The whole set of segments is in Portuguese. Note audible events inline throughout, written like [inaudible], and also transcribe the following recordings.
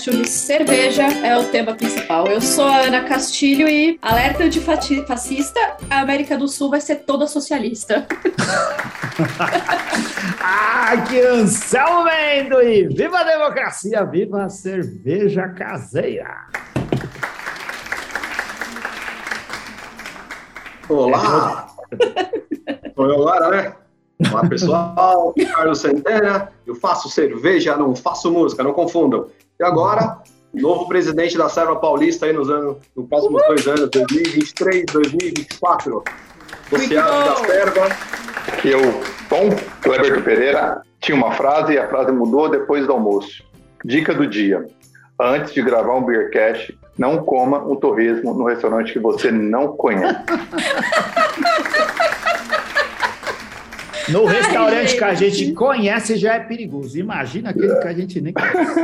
podcast onde cerveja é o tema principal. Eu sou a Ana Castilho e alerta antifascista, a América do Sul vai ser toda socialista. [laughs] ah, que Anselmo e Viva a democracia, viva a cerveja caseira! Olá! [laughs] Sou eu agora, né? Olá, pessoal. Carlos Centena. Eu faço cerveja, não faço música, não confundam. E agora, novo presidente da Serva Paulista aí nos anos, nos próximos dois anos, 2023, 2024. Você abre da Serva. Eu, Tom Cleberto Pereira, tinha uma frase e a frase mudou depois do almoço. Dica do dia. Antes de gravar um Beercast, não coma um torresmo no restaurante que você não conhece. No restaurante Ai, que a gente conhece já é perigoso. Imagina aquele que a gente nem conhece.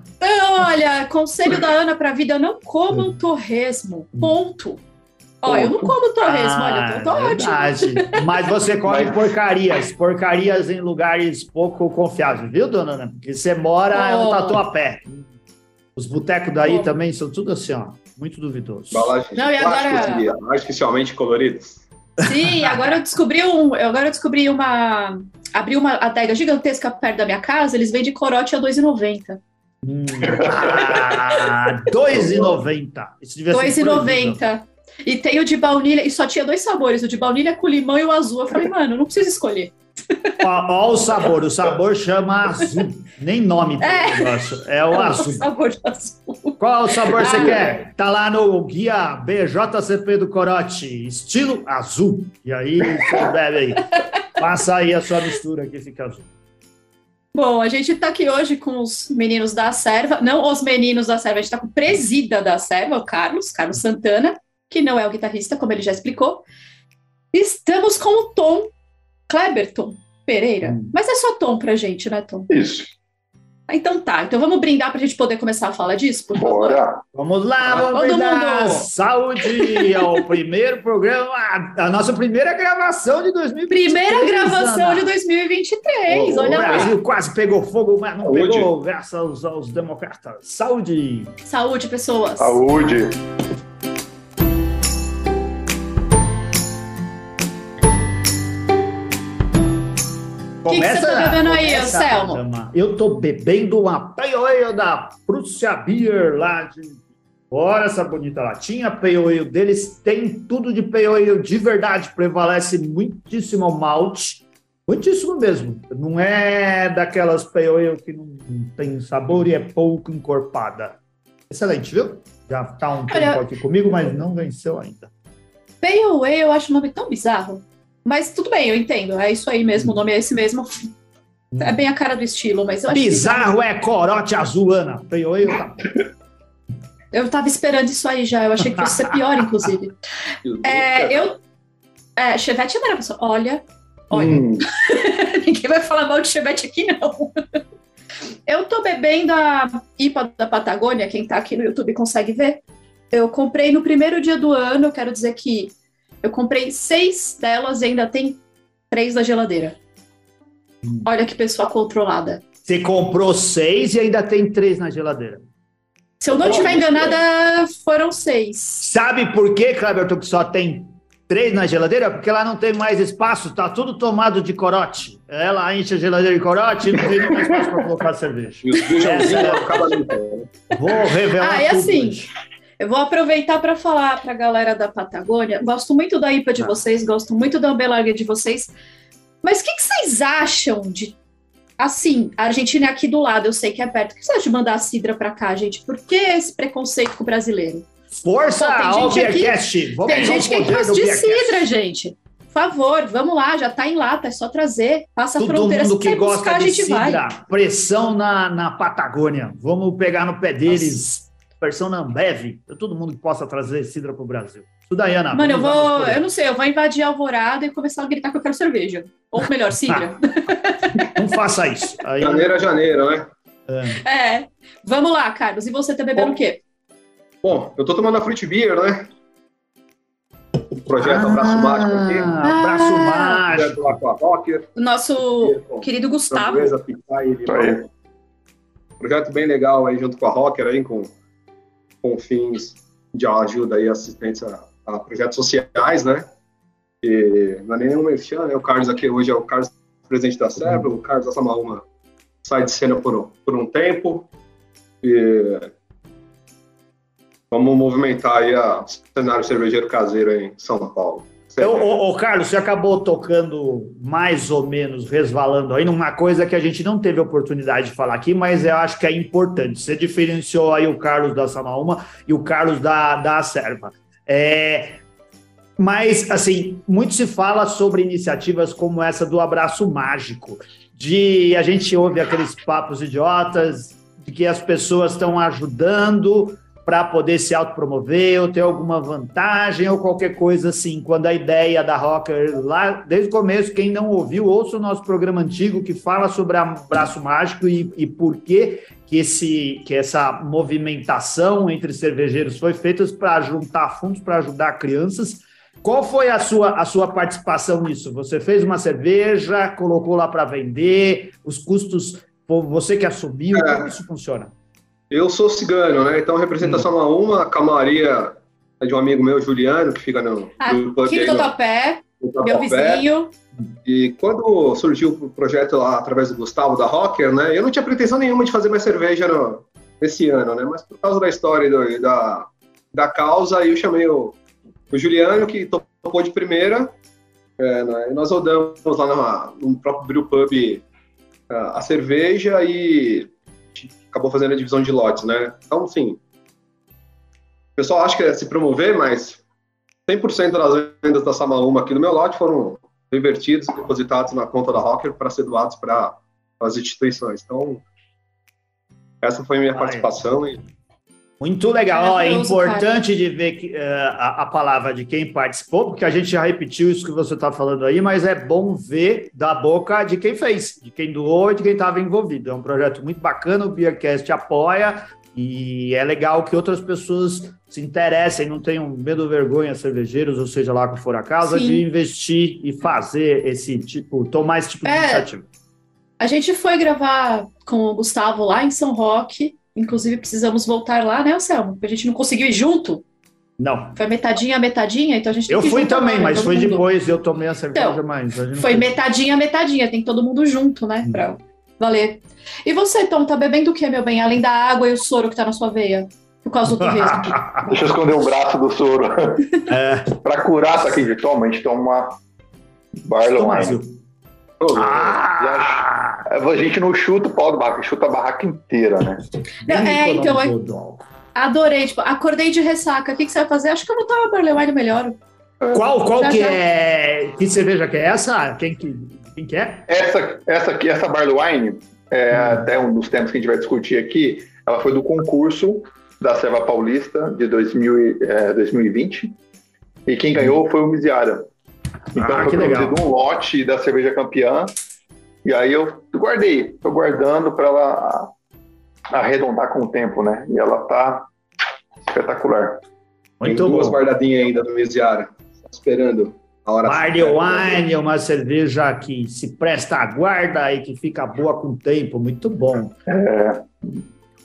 [laughs] Então, olha, conselho da Ana para a vida: não comam torresmo. Ponto. Ó, eu não como torresmo, ah, olha, tô, tô verdade. ótimo. Mas você [laughs] come porcarias, porcarias em lugares pouco confiáveis, viu, dona Ana? Porque você mora oh. no Tatuapé. Os botecos daí oh. também são tudo assim, ó, muito duvidosos. Não, e agora... Artificialmente coloridos. Sim, agora eu descobri um. Agora eu descobri uma. Abri uma adega gigantesca perto da minha casa, eles vendem corote a R$2,90. Hum, [laughs] ah, R$2,90. Isso devia 2,90. E tem o de baunilha, e só tinha dois sabores, o de baunilha com limão e o azul. Eu falei, mano, não precisa escolher. Olha o sabor, o sabor chama azul. Nem nome é. negócio, é o [laughs] é azul. Sabor azul. Qual o sabor você quer? Tá lá no guia BJCP do Corote, estilo azul. E aí você bebe aí. [laughs] Passa aí a sua mistura que fica azul. Bom, a gente está aqui hoje com os meninos da Serva, não os meninos da Serva, a gente está com o presida da Serva, o Carlos, Carlos Santana, que não é o guitarrista, como ele já explicou. Estamos com o Tom Kleberton Pereira. Hum. Mas é só Tom pra gente, né, Tom? Isso. Então tá, então vamos brindar pra gente poder começar a falar disso, por favor. Bora. Vamos lá, vamos Todo brindar. Mundo. Saúde ao [laughs] primeiro programa, a nossa primeira gravação de 2023. Primeira gravação Ana. de 2023, o, olha o Brasil quase pegou fogo, mas não Saúde. pegou, graças aos, aos democratas. Saúde. Saúde, pessoas. Saúde. O que, você tá bebendo aí, Anselmo? Eu tô bebendo uma Pale da Prússia Beer lá de... Olha essa bonita latinha, Pale deles tem tudo de Pale de verdade, prevalece muitíssimo malte, muitíssimo mesmo. Não é daquelas Pale que não tem sabor e é pouco encorpada. Excelente, viu? Já tá um tempo aqui comigo, mas não venceu ainda. Ale eu acho um nome tão bizarro. Mas tudo bem, eu entendo. É isso aí mesmo, o nome é esse mesmo. É bem a cara do estilo, mas eu acho Bizarro que... é corote azul, Ana. Eu, eu, eu tava esperando isso aí já. Eu achei que fosse ser pior, inclusive. [laughs] É, eu. É, Chevette é maravilhoso. Olha, olha. Hum. [laughs] Ninguém vai falar mal de Chevette aqui, não. Eu tô bebendo a IPA da Patagônia, quem tá aqui no YouTube consegue ver. Eu comprei no primeiro dia do ano, eu quero dizer que eu comprei seis delas e ainda tem três na geladeira. Hum. Olha que pessoa controlada. Você comprou seis e ainda tem três na geladeira. Se eu não estiver enganada, foram seis. Sabe por que, Cleberton, que só tem três na geladeira? Porque lá não tem mais espaço, tá tudo tomado de corote. Ela enche a geladeira de corote e não tem mais espaço para colocar cerveja. é... Vou revelar ah, e tudo assim, hoje. Eu vou aproveitar para falar para a galera da Patagônia. Gosto muito da IPA de ah. vocês, gosto muito da Ambelarga de vocês. Mas o que, que, vocês acham de. Assim, a Argentina é aqui do lado, eu sei que é perto. O que vocês acham de mandar a Cidra para cá, gente? Por que esse preconceito com o brasileiro? Força ao Beercast! Vamos tem gente que é de Cidra, gente. Por favor, vamos lá, já está em lata, é só trazer. Passa Todo a fronteira. mundo que gosta buscar, de cidra, vai. pressão na, na Patagônia. Vamos pegar no pé deles. Nossa versão na Ambev, todo mundo que possa trazer cidra para o Brasil. Isso daí, Ana. Mano, eu vou, eu não sei, eu vou invadir a Alvorada e começar a gritar que eu quero cerveja. Ou melhor, [laughs] cidra. não faça isso. Aí... Janeiro a janeiro, né? É. é. Vamos lá, Carlos. E você tá bebendo Bom, o quê? Bom, eu tô tomando a Fruit Beer, né? O projeto ah, Abraço Mágico aqui. Ah, Abraço Mágico. O nosso querido Gustavo. projeto bem legal aí junto com a Rocker aí, com, com fins de ajuda e assistência a projetos sociais, né? E não é nenhum merchan, né? O Carlos aqui hoje é o Carlos presidente da SEBRA, o Carlos Assamaúma sai de cena por, por um tempo. E vamos movimentar aí o cenário cervejeiro caseiro em São Paulo. Então, Carlos, você acabou tocando mais ou menos, resvalando aí numa coisa que a gente não teve oportunidade de falar aqui, mas eu acho que é importante. Você diferenciou aí o Carlos da Samaúma e o Carlos da, da Serva. É, mas, assim, muito se fala sobre iniciativas como essa do abraço mágico, de a gente ouve aqueles papos idiotas de que as pessoas estão ajudando para poder se autopromover ou ter alguma vantagem ou qualquer coisa assim. Quando a ideia da Rocker, lá desde o começo, quem não ouviu, ouça o nosso programa antigo que fala sobre abraço mágico e, e por que, que, esse, que essa movimentação entre cervejeiros foi feita para juntar fundos para ajudar crianças. Qual foi a sua, a sua participação nisso? Você fez uma cerveja, colocou lá para vender, os custos, você que assumiu, é. como isso funciona? Eu sou cigano, né? Então representação hum. uma, a camaria é de um amigo meu, Juliano, que fica no. Ah, aqui no Totopé, meu vizinho. E quando surgiu o projeto lá através do Gustavo da Rocker, né? Eu não tinha pretensão nenhuma de fazer mais cerveja no, esse ano, né? Mas por causa da história do, da, da causa, eu chamei o, o Juliano, que topou de primeira. É, né? E nós rodamos lá na, no próprio Brew Pub a, a cerveja e acabou fazendo a divisão de lotes, né? Então, assim, o pessoal acha que é se promover, mas 100% das vendas da Samaúma aqui no meu lote foram revertidos, depositados na conta da Rocker para ser doados para as instituições. Então, essa foi a minha ah, participação. É. E muito legal. é importante cara. de ver que, uh, a, a, palavra de quem participou, porque a gente já repetiu isso que você está falando aí, mas é bom ver da boca de quem fez, de quem doou e de quem estava envolvido. É um projeto muito bacana, o Beercast apoia e é legal que outras pessoas se interessem, não tenham medo ou vergonha, cervejeiros, ou seja lá que for a causa, Sim. de investir e fazer esse tipo, tomar esse tipo de é, iniciativa. A gente foi gravar com o Gustavo lá em São Roque Inclusive, precisamos voltar lá, né, Anselmo? Porque a gente não conseguiu ir junto. Não. Foi metadinha, metadinha, então a gente Eu fui também, mas foi mundo. depois, eu tomei a cerveja então, mais. foi, metadinha, metadinha, tem todo mundo junto, né? Pra valer. E você, Tom, tá bebendo o que, meu bem? Além da água e o soro que tá na sua veia? Por causa do turismo. [laughs] Deixa eu esconder o braço do soro. É. [laughs] pra curar isso aqui de toma, a gente toma uma Barlow Wine. Ah! A gente não chuta o pau do barraco, chuta a barraca inteira, né? Não, é, então, é, adorei. Tipo, acordei de ressaca. O que, que você vai fazer? Acho que eu vou tomar Barley Wine melhor. Qual, qual já, que já. é. Que cerveja que é essa? Quem que, quem que é? Essa, essa aqui, essa Barley Wine, é hum. até um dos temas que a gente vai discutir aqui. Ela foi do concurso da Serva Paulista de 2000, é, 2020. E quem ganhou foi o Miziara. Então, ah, que legal. um lote da cerveja campeã. E aí eu guardei, tô guardando para ela arredondar com o tempo, né? E ela tá espetacular. Muito Tem duas guardadinhas ainda no Mesiara, esperando a hora Barley Wine é uma cerveja que se presta à guarda e que fica boa com o tempo, muito bom. É.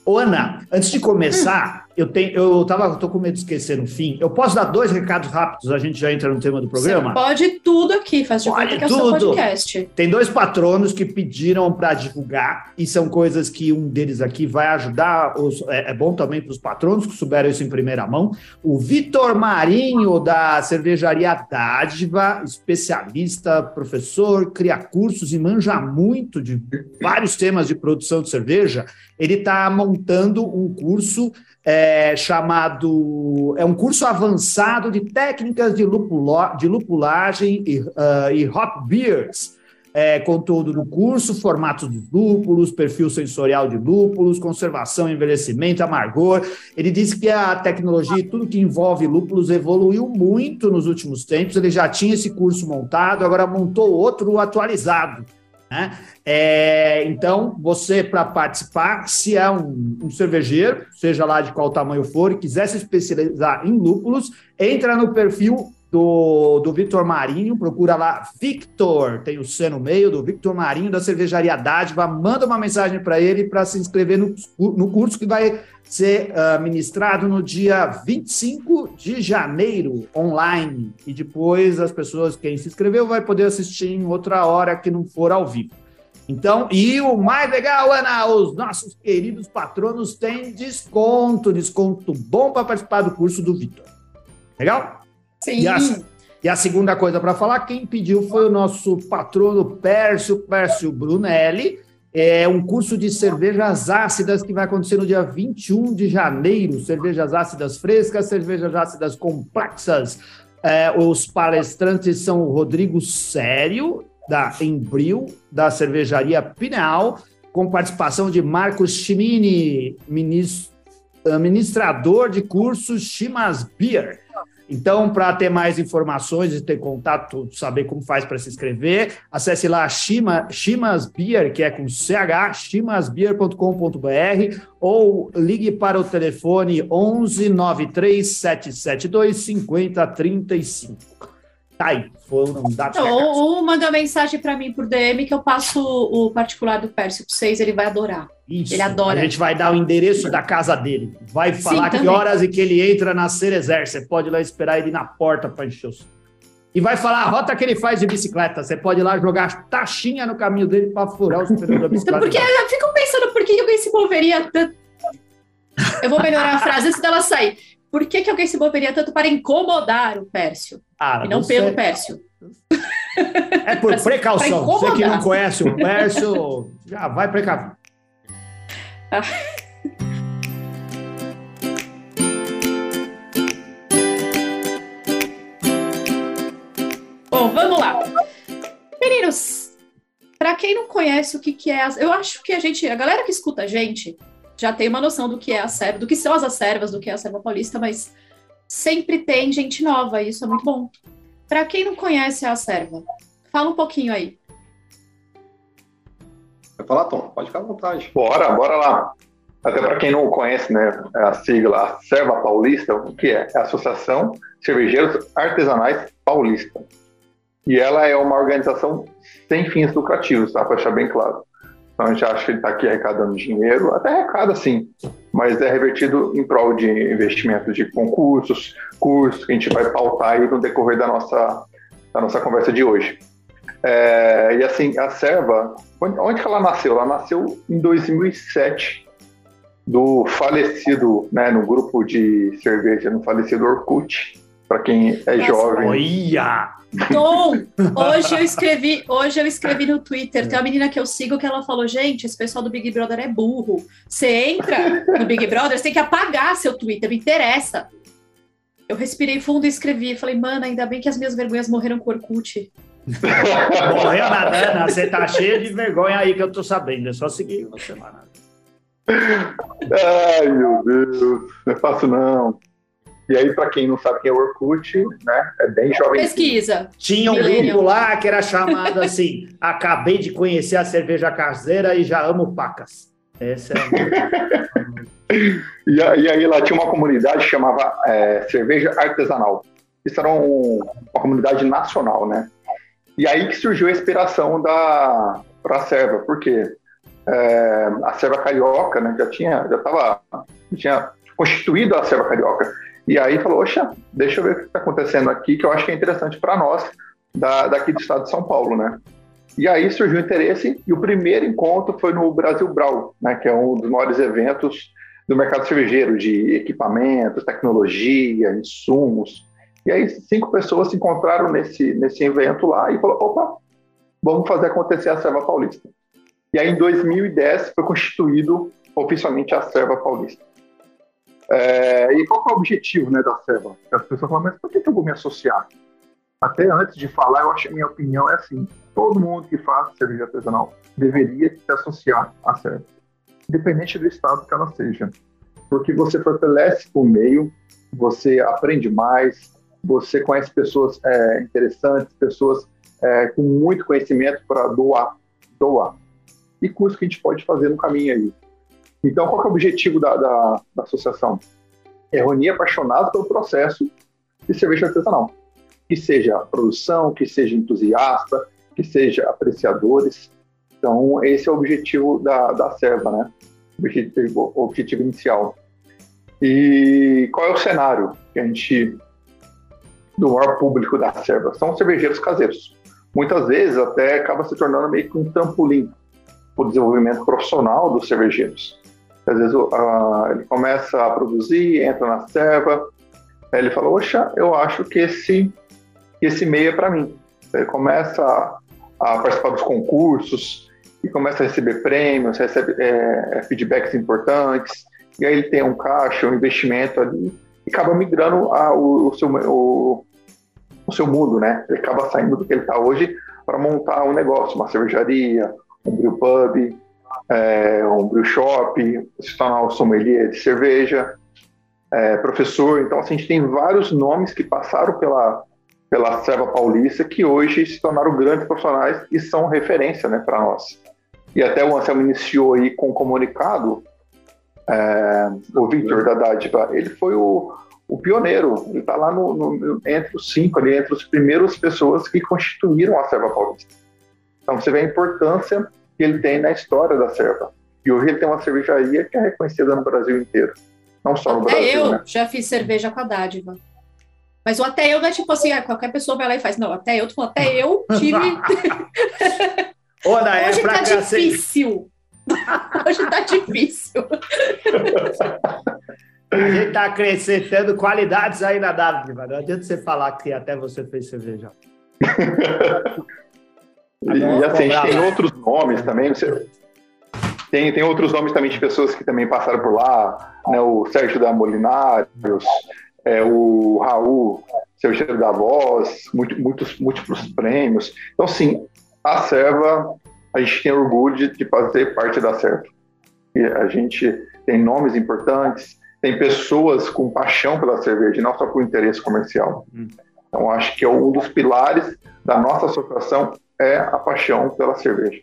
Ô, Ana, antes de começar, eu tenho, eu tava, tô com medo de esquecer no fim. Eu posso dar dois recados rápidos, a gente já entra no tema do programa? Você pode tudo aqui, faz de pode conta que tudo. é o seu podcast. Tem dois patronos que pediram para divulgar, e são coisas que um deles aqui vai ajudar. Os, é, é bom também para os patronos que souberam isso em primeira mão. O Vitor Marinho, da cervejaria Dádiva, especialista, professor, cria cursos e manja muito de vários temas de produção de cerveja. Ele está montando um curso é, chamado. É um curso avançado de técnicas de, lupulo, de lupulagem e, uh, e hop beers. É, conteúdo do curso, formatos dos lúpulos, perfil sensorial de lúpulos, conservação, envelhecimento, amargor. Ele disse que a tecnologia e tudo que envolve lúpulos evoluiu muito nos últimos tempos. Ele já tinha esse curso montado, agora montou outro atualizado. Né? É, então, você, para participar, se é um, um, cervejeiro, seja lá de qual tamanho for, e quiser se especializar em lúpulos, entra no perfil do, do Victor Marinho, procura lá, Victor, tem o C no meio, do Victor Marinho, da Cervejaria Dádiva, manda uma mensagem para ele para se inscrever no, no curso que vai ser uh, ministrado no dia 25 de janeiro, online, e depois as pessoas, quem se inscreveu, vai poder assistir em outra hora que não for ao vivo. Então, e o mais legal, Ana, os nossos queridos patronos têm desconto, desconto bom para participar do curso do Vitor. Legal? Sim. E a, e a segunda coisa para falar, quem pediu foi o nosso patrono Pércio, Pércio Brunelli. É um curso de cervejas ácidas que vai acontecer no dia 21 de janeiro. Cervejas ácidas frescas, cervejas ácidas complexas. É, os palestrantes são o Rodrigo Sério, da Embril, da cervejaria Pineal, com participação de Marcos Chimini, ministrador de cursos Chimas Beer. Então, para ter mais informações e ter contato, saber como faz para se inscrever, acesse lá Shima, Shimas Beer, que é com CH, shimasbeer.com.br, ou ligue para o telefone 11 93 772 5035. Tá aí, foram dados. Então, ou, manda mensagem para mim por DM que eu passo o particular do Pércio para vocês, ele vai adorar. Isso. Ele adora. A gente vai dar o endereço da casa dele. Vai falar Sim, que horas e que ele entra na Cerezer. Você pode ir lá esperar ele na porta para encher o E vai falar a rota que ele faz de bicicleta. Você pode ir lá jogar taxinha no caminho dele para furar os pneus da bicicleta. Porque eu fico pensando por que alguém se moveria tanto. Eu vou melhorar a frase antes dela sair. Por que, que alguém se moveria tanto para incomodar o Pércio? Ah, e não você... pelo Pércio. É por [laughs] precaução. Você que não conhece o Pércio, já vai precaver. Ah. Bom, vamos lá. Meninos, para quem não conhece o que, que é, eu acho que a gente, a galera que escuta a gente, já tem uma noção do que é a serva, do que são as acervas, do que é a serva paulista, mas sempre tem gente nova, e isso é muito bom. Para quem não conhece a serva, fala um pouquinho aí. Vai falar, Tom, pode ficar à vontade. Bora, bora lá. Até para quem não conhece, né, a sigla a Serva Paulista, o que é? É a Associação Cervejeiros Artesanais Paulista. E ela é uma organização sem fins lucrativos, tá? Para deixar bem claro. Então a gente acha que ele está aqui arrecadando dinheiro, até arrecada sim, mas é revertido em prol de investimentos de concursos, cursos que a gente vai pautar aí no decorrer da nossa, da nossa conversa de hoje. É, e assim, a Serva, onde que ela nasceu? Ela nasceu em 2007, do falecido, né, no grupo de cerveja, no falecido Orkut, para quem é Nossa, jovem. Olha! Tom, [laughs] hoje eu escrevi, hoje eu escrevi no Twitter, tem uma menina que eu sigo que ela falou, gente, esse pessoal do Big Brother é burro. Você entra no Big Brother, você tem que apagar seu Twitter, me interessa. Eu respirei fundo e escrevi, falei, mano, ainda bem que as minhas vergonhas morreram com Orkut. [laughs] Morreu nada, Ana, você tá cheia de vergonha aí que eu tô sabendo, é só seguir você lá. Ai, meu Deus, não é fácil não. E aí, para quem não sabe quem é o Orkut, né, é bem jovem. Pesquisa. Tinha um grupo lá que era chamado assim: [laughs] Acabei de conhecer a cerveja caseira e já amo pacas. Essa é [laughs] e, aí lá tinha uma comunidade que chamava é, Cerveja Artesanal. Isso era um, uma comunidade nacional, né? E aí que surgiu a inspiração da para a serva, porque é, a serva carioca, né, já tinha, já estava, tinha constituído a serva carioca. E aí falou, oxa, deixa eu ver o que está acontecendo aqui, que eu acho que é interessante para nós, da, daqui do estado de São Paulo, né? E aí surgiu o interesse, e o primeiro encontro foi no Brasil Brau, né, que é um dos maiores eventos do mercado cervejeiro, de equipamentos, tecnologia, insumos. E aí cinco pessoas se encontraram nesse, nesse evento lá e falou, opa, vamos fazer acontecer a Serva Paulista. E aí em 2010 foi constituído oficialmente a Serva Paulista. É, e qual é o objetivo né, da Serva? As pessoas falam, mas por que, eu vou me associar? Até antes de falar, eu acho que minha opinião é assim: todo mundo que faz cerveja artesanal deveria se associar à Serva, independente do estado que ela seja. Porque você fortalece o meio, você aprende mais, você conhece pessoas é, interessantes, pessoas é, com muito conhecimento para doar, doar. E curso que a gente pode fazer no caminho aí. Então, qual é o objetivo da, da, da associação? É reunir apaixonados pelo processo de cerveja artesanal. que seja produção, que seja entusiasta, que seja apreciadores. Então, esse é o objetivo da, da Serva, né? O objetivo, o objetivo inicial. E qual é o cenário que a gente do maior público da Serva? São cervejeiros caseiros. Muitas vezes até acaba se tornando meio que um trampolim para o desenvolvimento profissional dos cervejeiros. Às vezes uh, ele começa a produzir, entra na serva, ele fala, oxa, eu acho que esse, esse meio é para mim. Ele começa a, a, participar dos concursos e começa a receber prêmios, recebe é, feedbacks importantes, e aí ele tem um caixa, um investimento ali, e acaba migrando a, o, o, seu, o, o seu mundo, né? Ele acaba saindo do que ele está hoje para montar um negócio, uma cervejaria, um brew pub, é, um brew shop, se tornar um sommelier de cerveja, é, professor. Então, assim, a gente tem vários nomes que passaram pela, pela Serva Paulista que hoje se tornaram grandes profissionais e são referência né, para nós. E até o Anselmo iniciou aí com um comunicado, é, o Victor da Dádiva, ele foi o, o pioneiro, ele está lá no, no, entre os cinco, ali, entre as primeiras pessoas que constituíram a Serva Paulista. Então você vê a importância que ele tem na história da Serva. E hoje ele tem uma cervejaria que é reconhecida no Brasil inteiro. Não só no até Brasil. eu né? já fiz cerveja com a dádiva. Mas o até eu não é tipo assim, ah, qualquer pessoa vai lá e faz. Não, até eu, tô até eu tive. [laughs] Ô, é Hoje pra tá difícil. [laughs] Hoje tá difícil. A gente tá acrescentando qualidades aí na dádiva. Não adianta você falar que até você fez cerveja. [laughs] E, e assim, a gente tem outros nomes também. Você, tem, tem outros nomes também de pessoas que também passaram por lá, né? O Sérgio da Molinários, é, o Raul, seu cheiro da voz, muito, muitos múltiplos prêmios. Então, sim, a Serva, a gente tem orgulho de, de fazer parte da Serva. E a gente tem nomes importantes, tem pessoas com paixão pela cerveja, não só por interesse comercial. Hum. Então, acho que é um dos pilares da nossa associação é a paixão pela cerveja.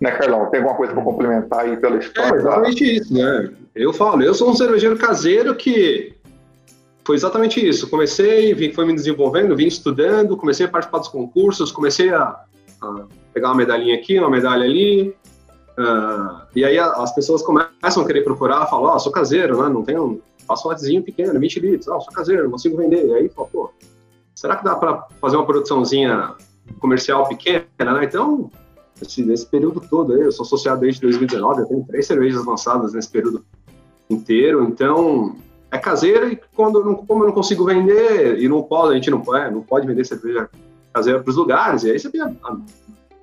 Né, Carlão? Tem alguma coisa para complementar aí pela história? É exatamente da... isso, né? Eu falo, eu sou um cervejeiro caseiro que foi exatamente isso. Comecei, vim, foi me desenvolvendo, vim estudando, comecei a participar dos concursos, comecei a, a pegar uma medalhinha aqui, uma medalha ali. Uh, e aí as pessoas começam a querer procurar, falam, ó, oh, sou caseiro, né? Não tenho, faço um latezinho pequeno, 20 litros, oh, sou caseiro, não consigo vender. E aí, pô, será que dá para fazer uma produçãozinha comercial pequena, né? Então, esse, nesse período todo, eu sou associado desde 2019, eu tenho três cervejas lançadas nesse período inteiro, então é caseiro e quando eu não, como eu não consigo vender e não pode, a gente não, é, não pode vender cerveja caseira para os lugares, e aí você tem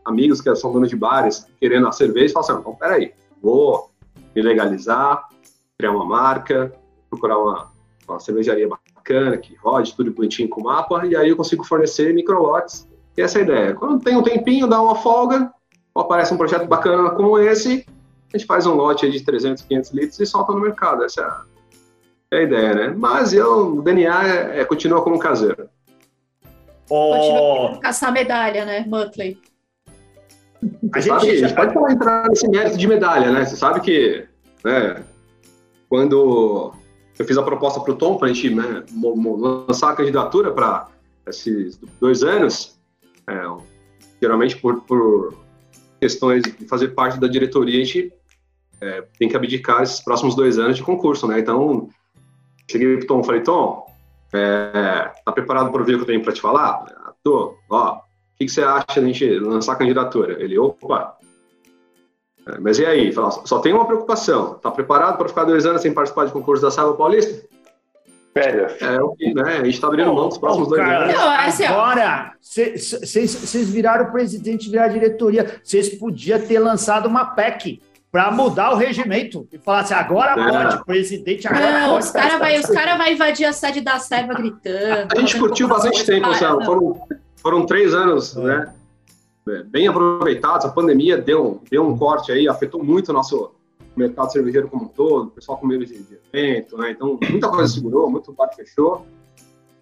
amigos que são donos de bares querendo a cerveja e falam assim, então peraí, vou me legalizar, criar uma marca, procurar uma, uma cervejaria bacana, que rode tudo bonitinho com mapa, e aí eu consigo fornecer microlotes e essa é a ideia. Quando tem um tempinho, dá uma folga, aparece um projeto bacana como esse, a gente faz um lote de 300, 500 litros e solta no mercado. Essa é a ideia, né? Mas eu, o DNA é, é, continua como caseiro. Oh. Continua caçar medalha, né, Muttley? A gente, sabe, a gente pode falar, entrar nesse mérito de medalha, né? Você sabe que né, quando eu fiz a proposta para o Tom para a gente né, lançar a candidatura para esses dois anos, é, geralmente por, por, questões de fazer parte da diretoria, a gente é, tem que abdicar esses próximos dois anos de concurso, né? Então, cheguei pro Tom e falei, Tom, é, tá preparado para ouvir o que eu tenho para te falar? Ah, tô, ó, o que, que, você acha de gente lançar a candidatura? Ele, opa, é, mas e aí? Fala, só tem uma preocupação, tá preparado para ficar dois anos sem participar de concurso da Sala Paulista? Férias. É o que, né? A gente está abrindo mão dos próximos dois anos. Assim, agora, vocês viraram o presidente, viraram a diretoria. Vocês podiam ter lançado uma PEC para mudar o regimento e falar assim: agora é. pode, presidente, agora não, pode. Os caras vão cara vai invadir a sede da Serva gritando. A gente curtiu bastante tempo, Céu. Foram, foram três anos, é. né? Bem aproveitados. A pandemia deu, deu um corte aí, afetou muito o nosso mercado cervejeiro como um todo, o pessoal com medo de, evento, né? Então, muita coisa segurou, muito bar fechou.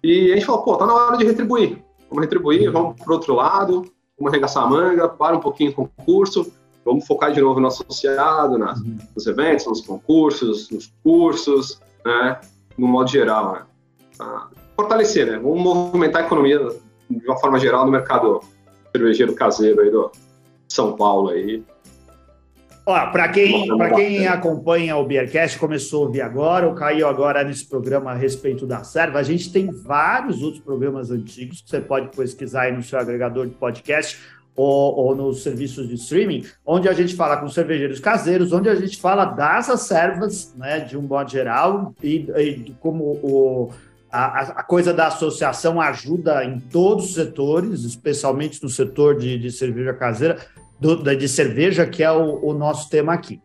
E a gente falou, pô, tá na hora de retribuir. Vamos retribuir, vamos pro outro lado, vamos arregaçar a manga, para um pouquinho o concurso, vamos focar de novo no associado, nas, uhum. nos eventos, nos concursos, nos cursos, né? No modo geral, né? Ah, fortalecer, né? Vamos movimentar a economia de uma forma geral no mercado cervejeiro caseiro aí do São Paulo aí. Para quem, quem acompanha o Beercast, começou a ouvir agora, ou caiu agora nesse programa a respeito da serva, a gente tem vários outros programas antigos que você pode pesquisar aí no seu agregador de podcast ou, ou nos serviços de streaming, onde a gente fala com cervejeiros caseiros, onde a gente fala das servas, né, de um modo geral, e, e como o, a, a, coisa da associação ajuda em todos os setores, especialmente no setor de, de cerveja caseira, do, de cerveja, que é o, o nosso tema aqui.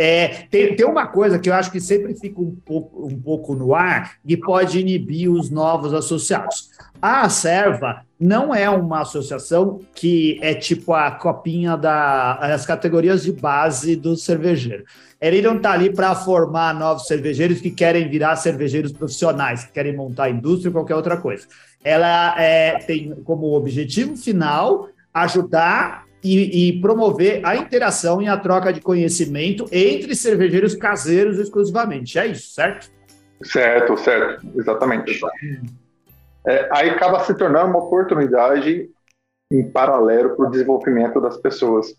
É, tem, tem, uma coisa que eu acho que sempre fica um pouco, um pouco no ar e pode inibir os novos associados. A Serva não é uma associação que é tipo a copinha das categorias de base do cervejeiro. Ele não está ali para formar novos cervejeiros que querem virar cervejeiros profissionais, que querem montar indústria ou qualquer outra coisa. Ela é, tem como objetivo final ajudar e, e, promover a interação e a troca de conhecimento entre cervejeiros caseiros exclusivamente. É isso, certo? Certo, certo, exatamente. É, aí acaba se tornando uma oportunidade em paralelo para o desenvolvimento das pessoas.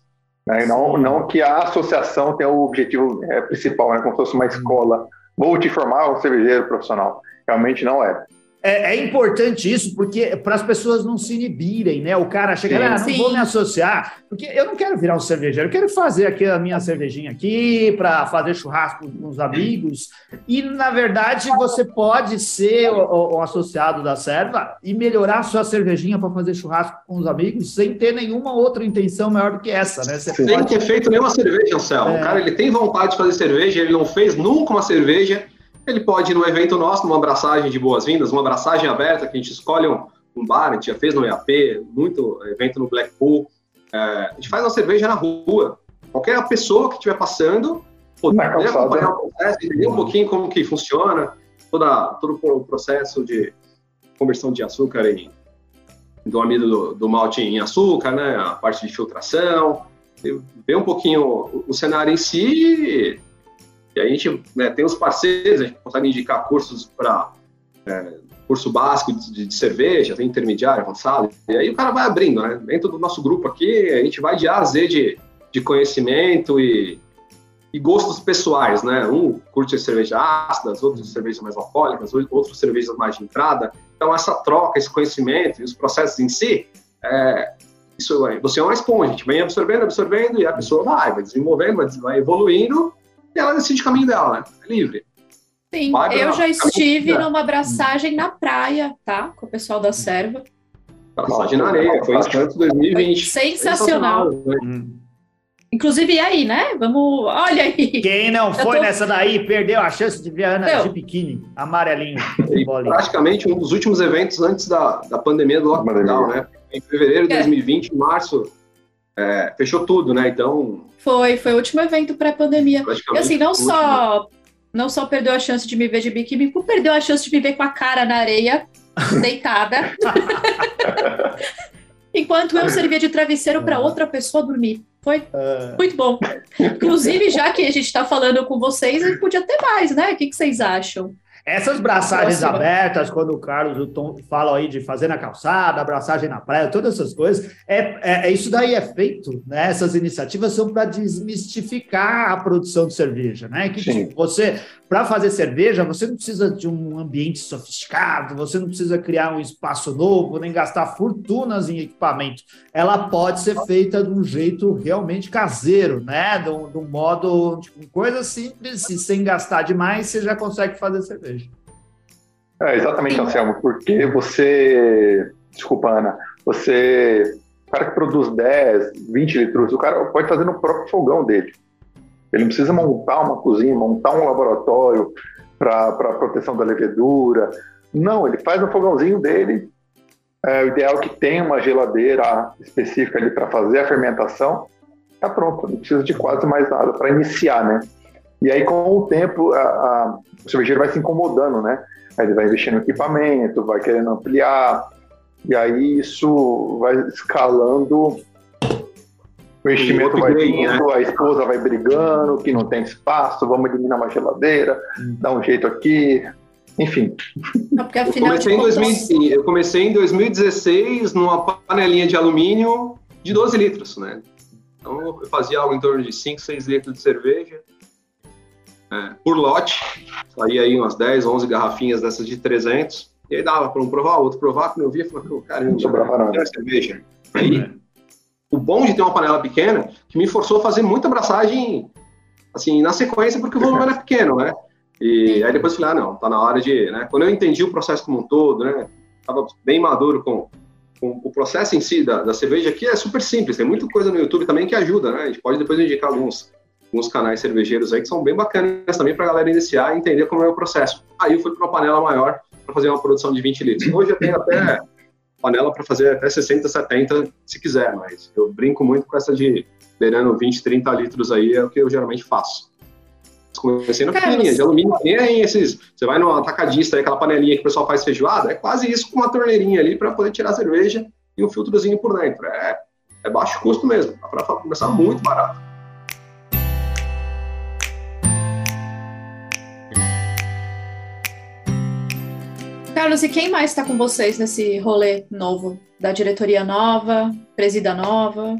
Né? Não, não que a associação tenha o objetivo é, principal, né? como se fosse uma escola. Vou te formar um cervejeiro profissional. Realmente não é. É, é, importante isso porque para as pessoas não se inibirem, né? O cara chega, ah, não Sim. vou me associar, porque eu não quero virar um cervejeiro, eu quero fazer aqui a minha cervejinha aqui para fazer churrasco com os amigos. E na verdade você pode ser o, o associado da serva e melhorar sua cervejinha para fazer churrasco com os amigos sem ter nenhuma outra intenção maior do que essa, né? Você sem pode... ter feito nenhuma cerveja, Anselmo. É... O cara ele tem vontade de fazer cerveja, ele não fez nunca uma cerveja ele pode ir no evento nosso, numa abraçagem de boas-vindas, uma abraçagem aberta, que a gente escolhe um, um bar, a gente já fez no EAP, muito evento no Blackpool. É, a gente faz uma cerveja na rua. Qualquer pessoa que estiver passando, poder acompanhar o processo, entender um pouquinho como que funciona, toda, todo o processo de conversão de açúcar em, do amido do, do malte em açúcar, né? A parte de filtração, ver um pouquinho o, o cenário em si a gente né, tem os parceiros, a gente consegue indicar cursos para é, curso básico de, de, cerveja, tem intermediário, avançado, e aí o cara vai abrindo, né? Dentro do nosso grupo aqui, a gente vai de A a Z de, de conhecimento e, e gostos pessoais, né? Um curte cervejas ácidas, outros cervejas mais alcoólicas, outros cervejas mais de entrada. Então, essa troca, esse conhecimento e os processos em si, é, isso, você é uma esponja, a gente vem absorvendo, absorvendo, e a pessoa vai, vai desenvolvendo, vai evoluindo, e ela decide o caminho dela, né? É livre. Sim, Vai eu já estive numa abraçagem na praia, tá? Com o pessoal da Serva. Abraçagem na areia, foi em de 2020. Sensacional. Hum. Inclusive, e aí, né? Vamos. Olha aí. Quem não foi tô... nessa daí perdeu a chance de ver a Ana Meu. de biquíni, amarelinho. praticamente um dos últimos eventos antes da, da pandemia do lockdown, né? Em fevereiro de é. 2020, em março, é, fechou tudo, né? Então. Foi, foi o último evento pré-pandemia. E assim, não só, não só perdeu a chance de me ver de biquíni, como perdeu a chance de me ver com a cara na areia, [laughs] deitada. Enquanto eu servia de travesseiro para outra pessoa dormir. Foi é. muito bom. Inclusive, já que a gente está falando com vocês, a gente podia ter mais, né? O que, que vocês acham? Essas braçagens abertas, quando o Carlos o Tom falam aí de fazer na calçada, abraçagem na praia, todas essas coisas, é, é, é isso daí é feito, né? Essas iniciativas são para desmistificar a produção de cerveja, né? Que tipo, você para fazer cerveja, você não precisa de um ambiente sofisticado, você não precisa criar um espaço novo, nem gastar fortunas em equipamento. Ela pode ser feita de um jeito realmente caseiro, né? De um, de um modo, tipo, coisa simples, e sem gastar demais, você já consegue fazer cerveja. É, exatamente, Anselmo, porque você. Desculpa, Ana, você. O cara que produz 10, 20 litros, o cara pode fazer no próprio fogão dele. Ele não precisa montar uma cozinha, montar um laboratório para proteção da levedura. Não, ele faz no fogãozinho dele. É, o ideal é que tenha uma geladeira específica ali para fazer a fermentação. Tá pronto, não precisa de quase mais nada para iniciar, né? E aí, com o tempo, a, a, o cervejeiro vai se incomodando, né? Aí ele vai investir no equipamento, vai querendo ampliar, e aí isso vai escalando o investimento vai vindo, né? a esposa vai brigando, que não tem espaço, vamos eliminar uma geladeira, hum. dá um jeito aqui, Enfim. Não, porque afinal Eu comecei, contas, 2000 eu comecei em 2016 numa panelinha de alumínio de 12 litros, né? Então eu fazia algo em torno de 5, 6 litros de cerveja é, por lote. Saía aí umas 10, 11 garrafinhas dessas de 300. E aí dava para um provar, outro provar. Quando eu via, eu falava, "Pô, caramba, Não sobrava nada. cerveja. Aí, o bom de ter uma panela pequena, que me forçou a fazer muita abraçagem, assim, na sequência, porque o volume era pequeno, né? E aí depois eu falei, ah, não, tá na hora de, né? Quando eu entendi o processo como um todo, né? Tava bem maduro com, com o processo em si da, da cerveja, que é super simples, tem muita coisa no YouTube também que ajuda, né? A gente pode depois indicar alguns, alguns canais cervejeiros aí que são bem bacanas também pra galera iniciar e entender como é o processo. Aí eu fui para uma panela maior para fazer uma produção de 20 litros. Hoje eu tenho até panela para fazer até 60, 70, se quiser, mas eu brinco muito com essa de beirando 20, 30 litros aí, é o que eu geralmente faço. Comecei na pequenininha, de alumínio, nem esses. Você vai no atacadista, aquela panelinha que o pessoal faz feijoada, é quase isso com uma torneirinha ali para poder tirar a cerveja e um filtrozinho por dentro. É, é baixo custo mesmo, dá para começar muito barato. Carlos, e quem mais está com vocês nesse rolê novo? Da diretoria nova, presida nova?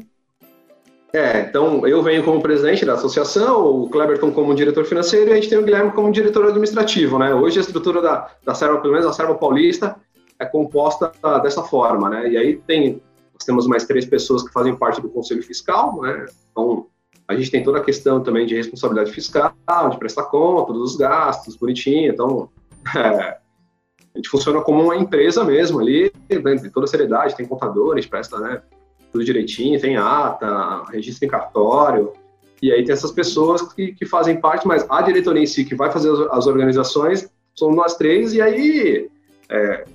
É, então eu venho como presidente da associação, o Cleberton como diretor financeiro e a gente tem o Guilherme como diretor administrativo, né? Hoje a estrutura da, da Serva, pelo menos a Serva Paulista, é composta ah, dessa forma, né? E aí tem, nós temos mais três pessoas que fazem parte do Conselho Fiscal, né? Então a gente tem toda a questão também de responsabilidade fiscal, de prestar conta dos gastos, bonitinho, então [laughs] é, a gente funciona como uma empresa mesmo ali, né? tem toda a seriedade, tem contadores, presta, né? tudo direitinho, tem ata, registro em cartório, e aí tem essas pessoas que, que fazem parte, mas a diretoria em si, que vai fazer as, as organizações, somos nós três, e aí é,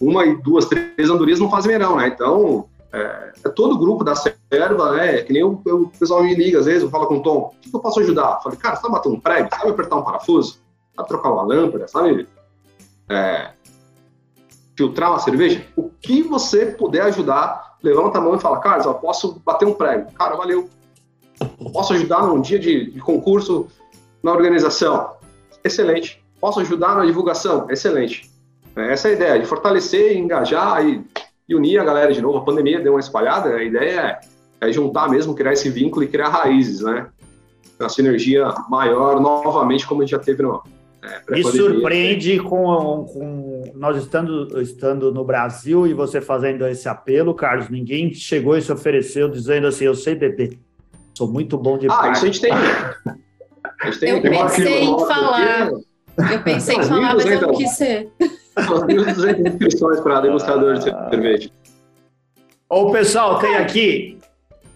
uma e duas, três andorias não fazem verão, né? Então, é, é todo grupo da serva, né? Que nem o, o pessoal me liga, às vezes, eu falo com o Tom, o que eu posso ajudar? Eu falei, cara, você tá batendo um prego? Sabe apertar um parafuso? Sabe trocar uma lâmpada? Sabe é, filtrar uma cerveja? O que você puder ajudar, levanta a mão e fala, Carlos, eu posso bater um prego. Cara, valeu. Posso ajudar num dia de, de concurso na organização? Excelente. Posso ajudar na divulgação? Excelente. É essa é a ideia, de fortalecer, engajar e, e unir a galera de novo. A pandemia deu uma espalhada, a ideia é, é juntar mesmo, criar esse vínculo e criar raízes, né? Uma sinergia maior, novamente, como a gente já teve no, é, Me pré-pandemia. surpreende com, com nós estando, estando no Brasil e você fazendo esse apelo, Carlos. Ninguém chegou e se ofereceu dizendo assim: eu sei beber, sou muito bom de Ah, praia. isso a gente tem. A gente tem Eu tem pensei em falar. aqui, Eu pensei em falar, mas eu não 1.200. quis ser. umas 1.200 inscrições para degustador de cerveja. Ô, pessoal, tem aqui.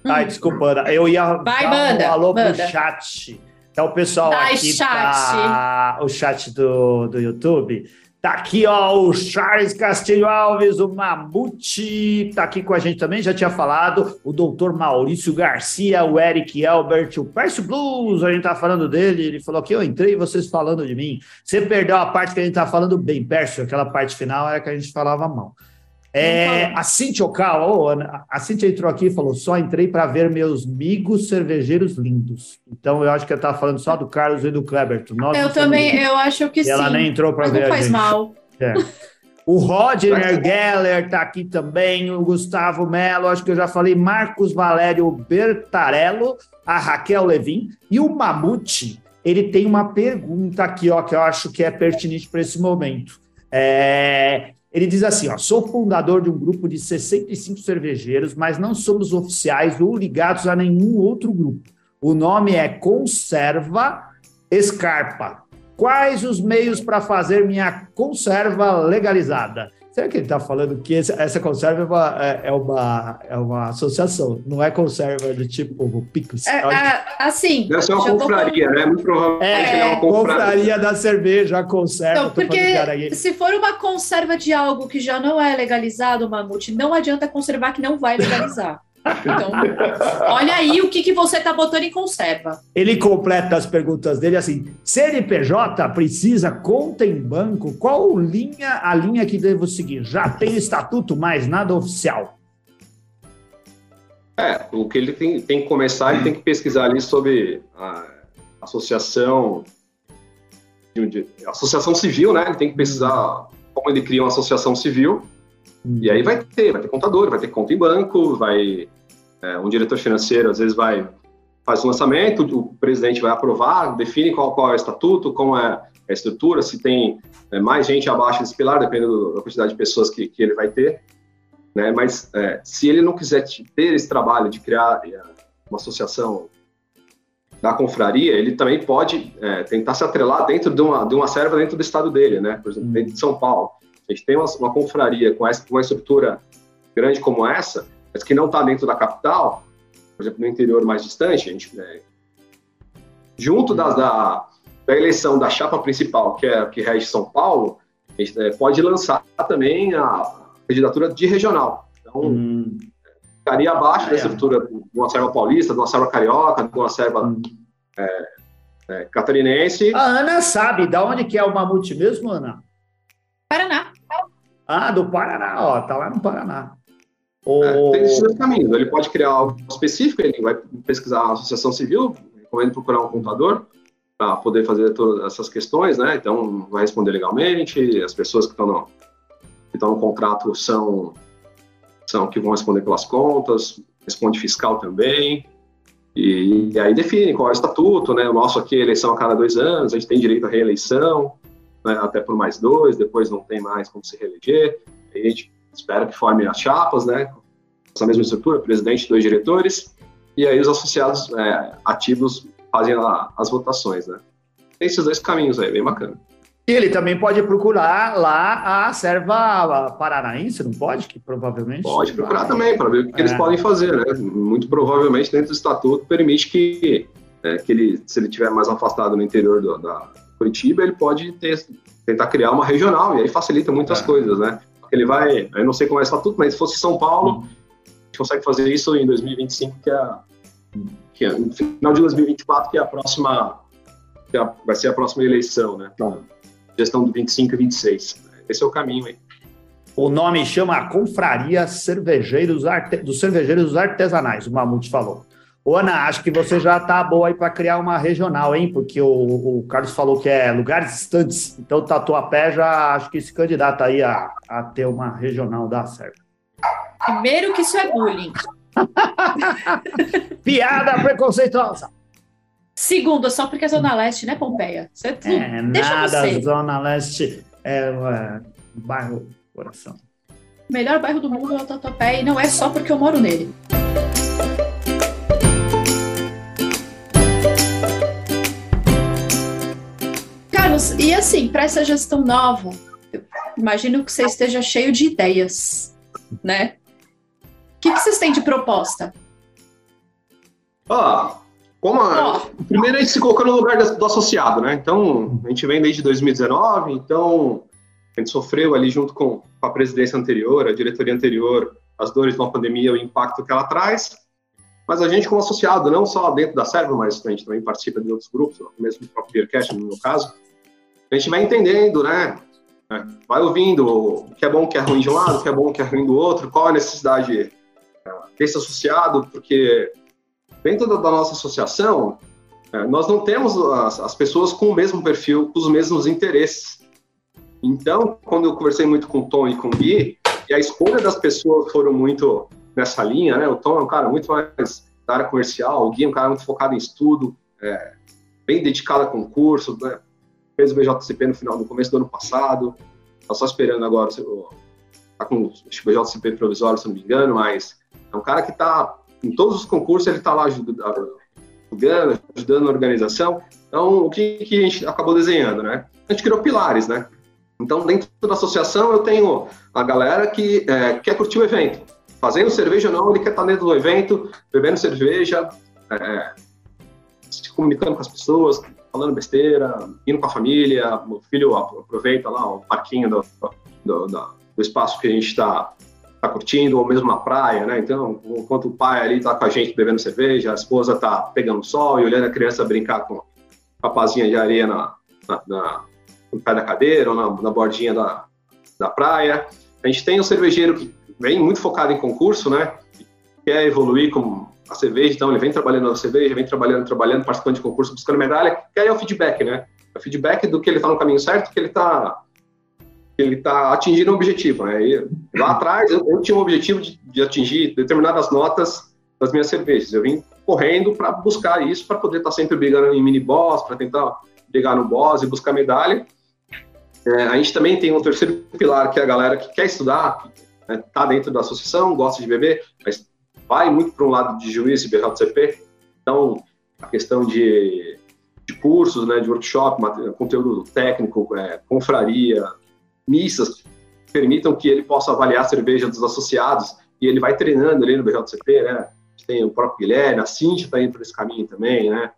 Ai, desculpa, Ana. Eu ia. Vai, dar manda, um alô manda. pro chat. Então, o pessoal Vai, aqui chat. tá... O chat do, do YouTube. Tá aqui, ó, o Charles Castilho Alves, o Mamute, tá aqui com a gente também, já tinha falado, o doutor Maurício Garcia, o Eric Albert, o Pércio Blues, a gente tá falando dele, ele falou que eu entrei vocês falando de mim. Você perdeu a parte que a gente tá falando bem, Pércio, aquela parte final era que a gente falava mal. É, a Cintia Ocal, a Cintia entrou aqui e falou: só entrei para ver meus migos cervejeiros lindos. Então eu acho que ela tá falando só do Carlos e do Kleberton. Nós Eu também, lindos. eu acho que E ela sim. nem entrou para ver não faz mal. É. O Rodner Geller tá aqui também, o Gustavo Melo, acho que eu já falei, Marcos Valério Bertarello, a Raquel Levin e o Mamute. Ele tem uma pergunta aqui, ó, que eu acho que é pertinente para esse momento. É, ele diz assim: ó, sou fundador de um grupo de 65 cervejeiros, mas não somos oficiais ou ligados a nenhum outro grupo. O nome é Conserva Escarpa. Quais os meios para fazer minha conserva legalizada? Será que ele está falando que essa conserva é uma, é- é uma, é uma associação, não é conserva do tipo picos? É, é, assim, Deve ser uma vou- confraria, né? Muito provavelmente É, é, uma confraria. Confraria da cerveja, a conserva. Não, porque se for uma conserva de algo que já não é legalizado, Mamute, não adianta conservar que não vai legalizar. Então, olha aí o que, que você tá botando em conserva. Ele completa as perguntas dele assim: CNPJ precisa conta em banco? Qual linha a linha que devo seguir? Já tem estatuto, mas nada oficial. É, o que ele tem, tem que começar, ele tem que pesquisar ali sobre a associação associação civil, né? Ele tem que precisar como ele cria uma associação civil. E aí vai ter, vai ter contador, vai ter conta em banco, vai é, um diretor financeiro às vezes vai faz um lançamento, o presidente vai aprovar, define qual, qual é o estatuto, como é a estrutura, se tem é, mais gente abaixo desse pilar, dependendo da quantidade de pessoas que, que ele vai ter. Né? Mas é, se ele não quiser ter esse trabalho de criar é, uma associação da confraria, ele também pode é, tentar se atrelar dentro de uma, de uma serva dentro do estado dele, né? Por exemplo, hum. dentro de São Paulo. A gente tem uma, uma confraria com essa, uma estrutura grande como essa, mas que não está dentro da capital, por exemplo, no interior mais distante, a gente, né, junto das, da, da eleição da chapa principal, que é que rege São Paulo, a gente é, pode lançar também a candidatura de regional. Então, hum ficaria abaixo da estrutura de uma serva paulista, de uma serva carioca, de uma serva hum. é, é, catarinense. A Ana sabe de onde que é o mamute mesmo, Ana? Paraná. Ah, do Paraná, ó, tá lá no Paraná. O... É, tem esses dois caminhos. Ele pode criar algo específico, ele vai pesquisar a associação civil, recomendo procurar um contador para poder fazer todas essas questões, né? Então, vai responder legalmente, as pessoas que estão no, que estão no contrato são são que vão responder pelas contas, responde fiscal também, e, e, aí define qual é o estatuto, né? O nosso aqui eleição a cada dois anos, a gente tem direito à reeleição, né? até por mais dois, depois não tem mais como se reeleger, a gente espera que forme as chapas, né? Essa mesma estrutura, presidente, dois diretores, e aí os associados é, ativos fazem a, as votações, né? Tem esses dois caminhos aí, bem bacana. E ele também pode procurar lá a serva paranaense, não pode? Que provavelmente. Pode procurar também, para ver o que é. eles podem fazer, né? Muito provavelmente, dentro do estatuto, permite que, é, que ele, se ele estiver mais afastado no interior do, da Curitiba, ele pode ter, tentar criar uma regional, e aí facilita muitas é. coisas, né? Ele vai, eu não sei como é o estatuto, mas se fosse São Paulo, hum. a gente consegue fazer isso em 2025, que é, que é no final de 2024, que é a próxima, que é, vai ser a próxima eleição, né? Então, gestão do 25 e 26. Esse é o caminho aí. O nome chama Confraria Cervejeiros Arte... dos Cervejeiros Artesanais, o Mamute falou. Ô, Ana, acho que você já está boa aí para criar uma regional, hein? Porque o, o, Carlos falou que é lugares distantes. Então, Tatuapé já acho que se candidata aí a, a ter uma regional da Serva. Primeiro que isso é bullying. [laughs] Piada preconceituosa. Segundo, só porque é Zona Leste, né, Pompeia? Você, é, deixa nada, você. Zona Leste é, é bairro coração. O melhor bairro do mundo é o Tatuapé e não é só porque eu moro nele. E assim, para essa gestão nova, imagino que você esteja cheio de ideias, né? O que, que vocês têm de proposta? Ah, como a, primeiro a gente se colocou no lugar do, do, associado, né? Então, a gente vem desde 2019, então a gente sofreu ali junto com a presidência anterior, a diretoria anterior, as dores de uma pandemia, o impacto que ela traz. Mas a gente, como associado, não só dentro da Serva, mas a gente também participa de outros grupos, mesmo do próprio Beercast, no meu caso, a gente vai entendendo, né? Vai ouvindo o que é bom, o que é ruim de um lado, o que é bom, o que é ruim do outro, qual a necessidade desse associado, porque dentro da, nossa associação, é, nós não temos as, pessoas com o mesmo perfil, com os mesmos interesses. Então, quando eu conversei muito com o Tom e com o Gui, e a escolha das pessoas foram muito nessa linha, né? O Tom é um cara muito mais da área comercial, o Gui é um cara muito focado em estudo, é, bem dedicado a concurso, né? Fez o BJCP no final, no começo do ano passado, tá só esperando agora, tá com o BJCP provisório, se não me engano, mas é um cara que tá em todos os concursos ele está lá ajudando, ajudando a organização. Então, o que, que, a gente acabou desenhando, né? A gente criou pilares, né? Então, dentro da associação, eu tenho a galera que é, quer curtir o evento. Fazendo cerveja ou não, ele quer estar dentro do evento, bebendo cerveja, é, se comunicando com as pessoas, falando besteira, indo com a família. O filho aproveita lá o parquinho do, do, do, do espaço que a gente está tá curtindo, ou mesmo na praia, né? Então, enquanto o pai ali tá com a gente bebendo cerveja, a esposa tá pegando sol e olhando a criança brincar com a pazinha de areia na, na, na, no pé da cadeira ou na, na bordinha da, da praia. A gente tem um cervejeiro que vem muito focado em concurso, né? Quer evoluir com a cerveja, então ele vem trabalhando na cerveja, vem trabalhando, trabalhando, participando de concurso, buscando medalha, que aí é o feedback, né? É feedback do que ele está no caminho certo, que ele está ele está atingindo um objetivo. Né? E lá atrás, eu, eu, tinha um objetivo de, de, atingir determinadas notas das minhas cervejas. Eu vim correndo para buscar isso, para poder estar tá sempre brigando em mini boss, para tentar brigar no boss e buscar medalha. É, a gente também tem um terceiro pilar, que é a galera que quer estudar, está né, tá dentro da associação, gosta de beber, mas vai muito para um lado de juiz e BJCP. Então, a questão de, de cursos, né, de workshop, conteúdo técnico, é, confraria, missas, permitam que ele possa avaliar a cerveja dos associados e ele vai treinando ali no BJCP, né? Tem o próprio Guilherme, a Cintia está indo por esse caminho também, né?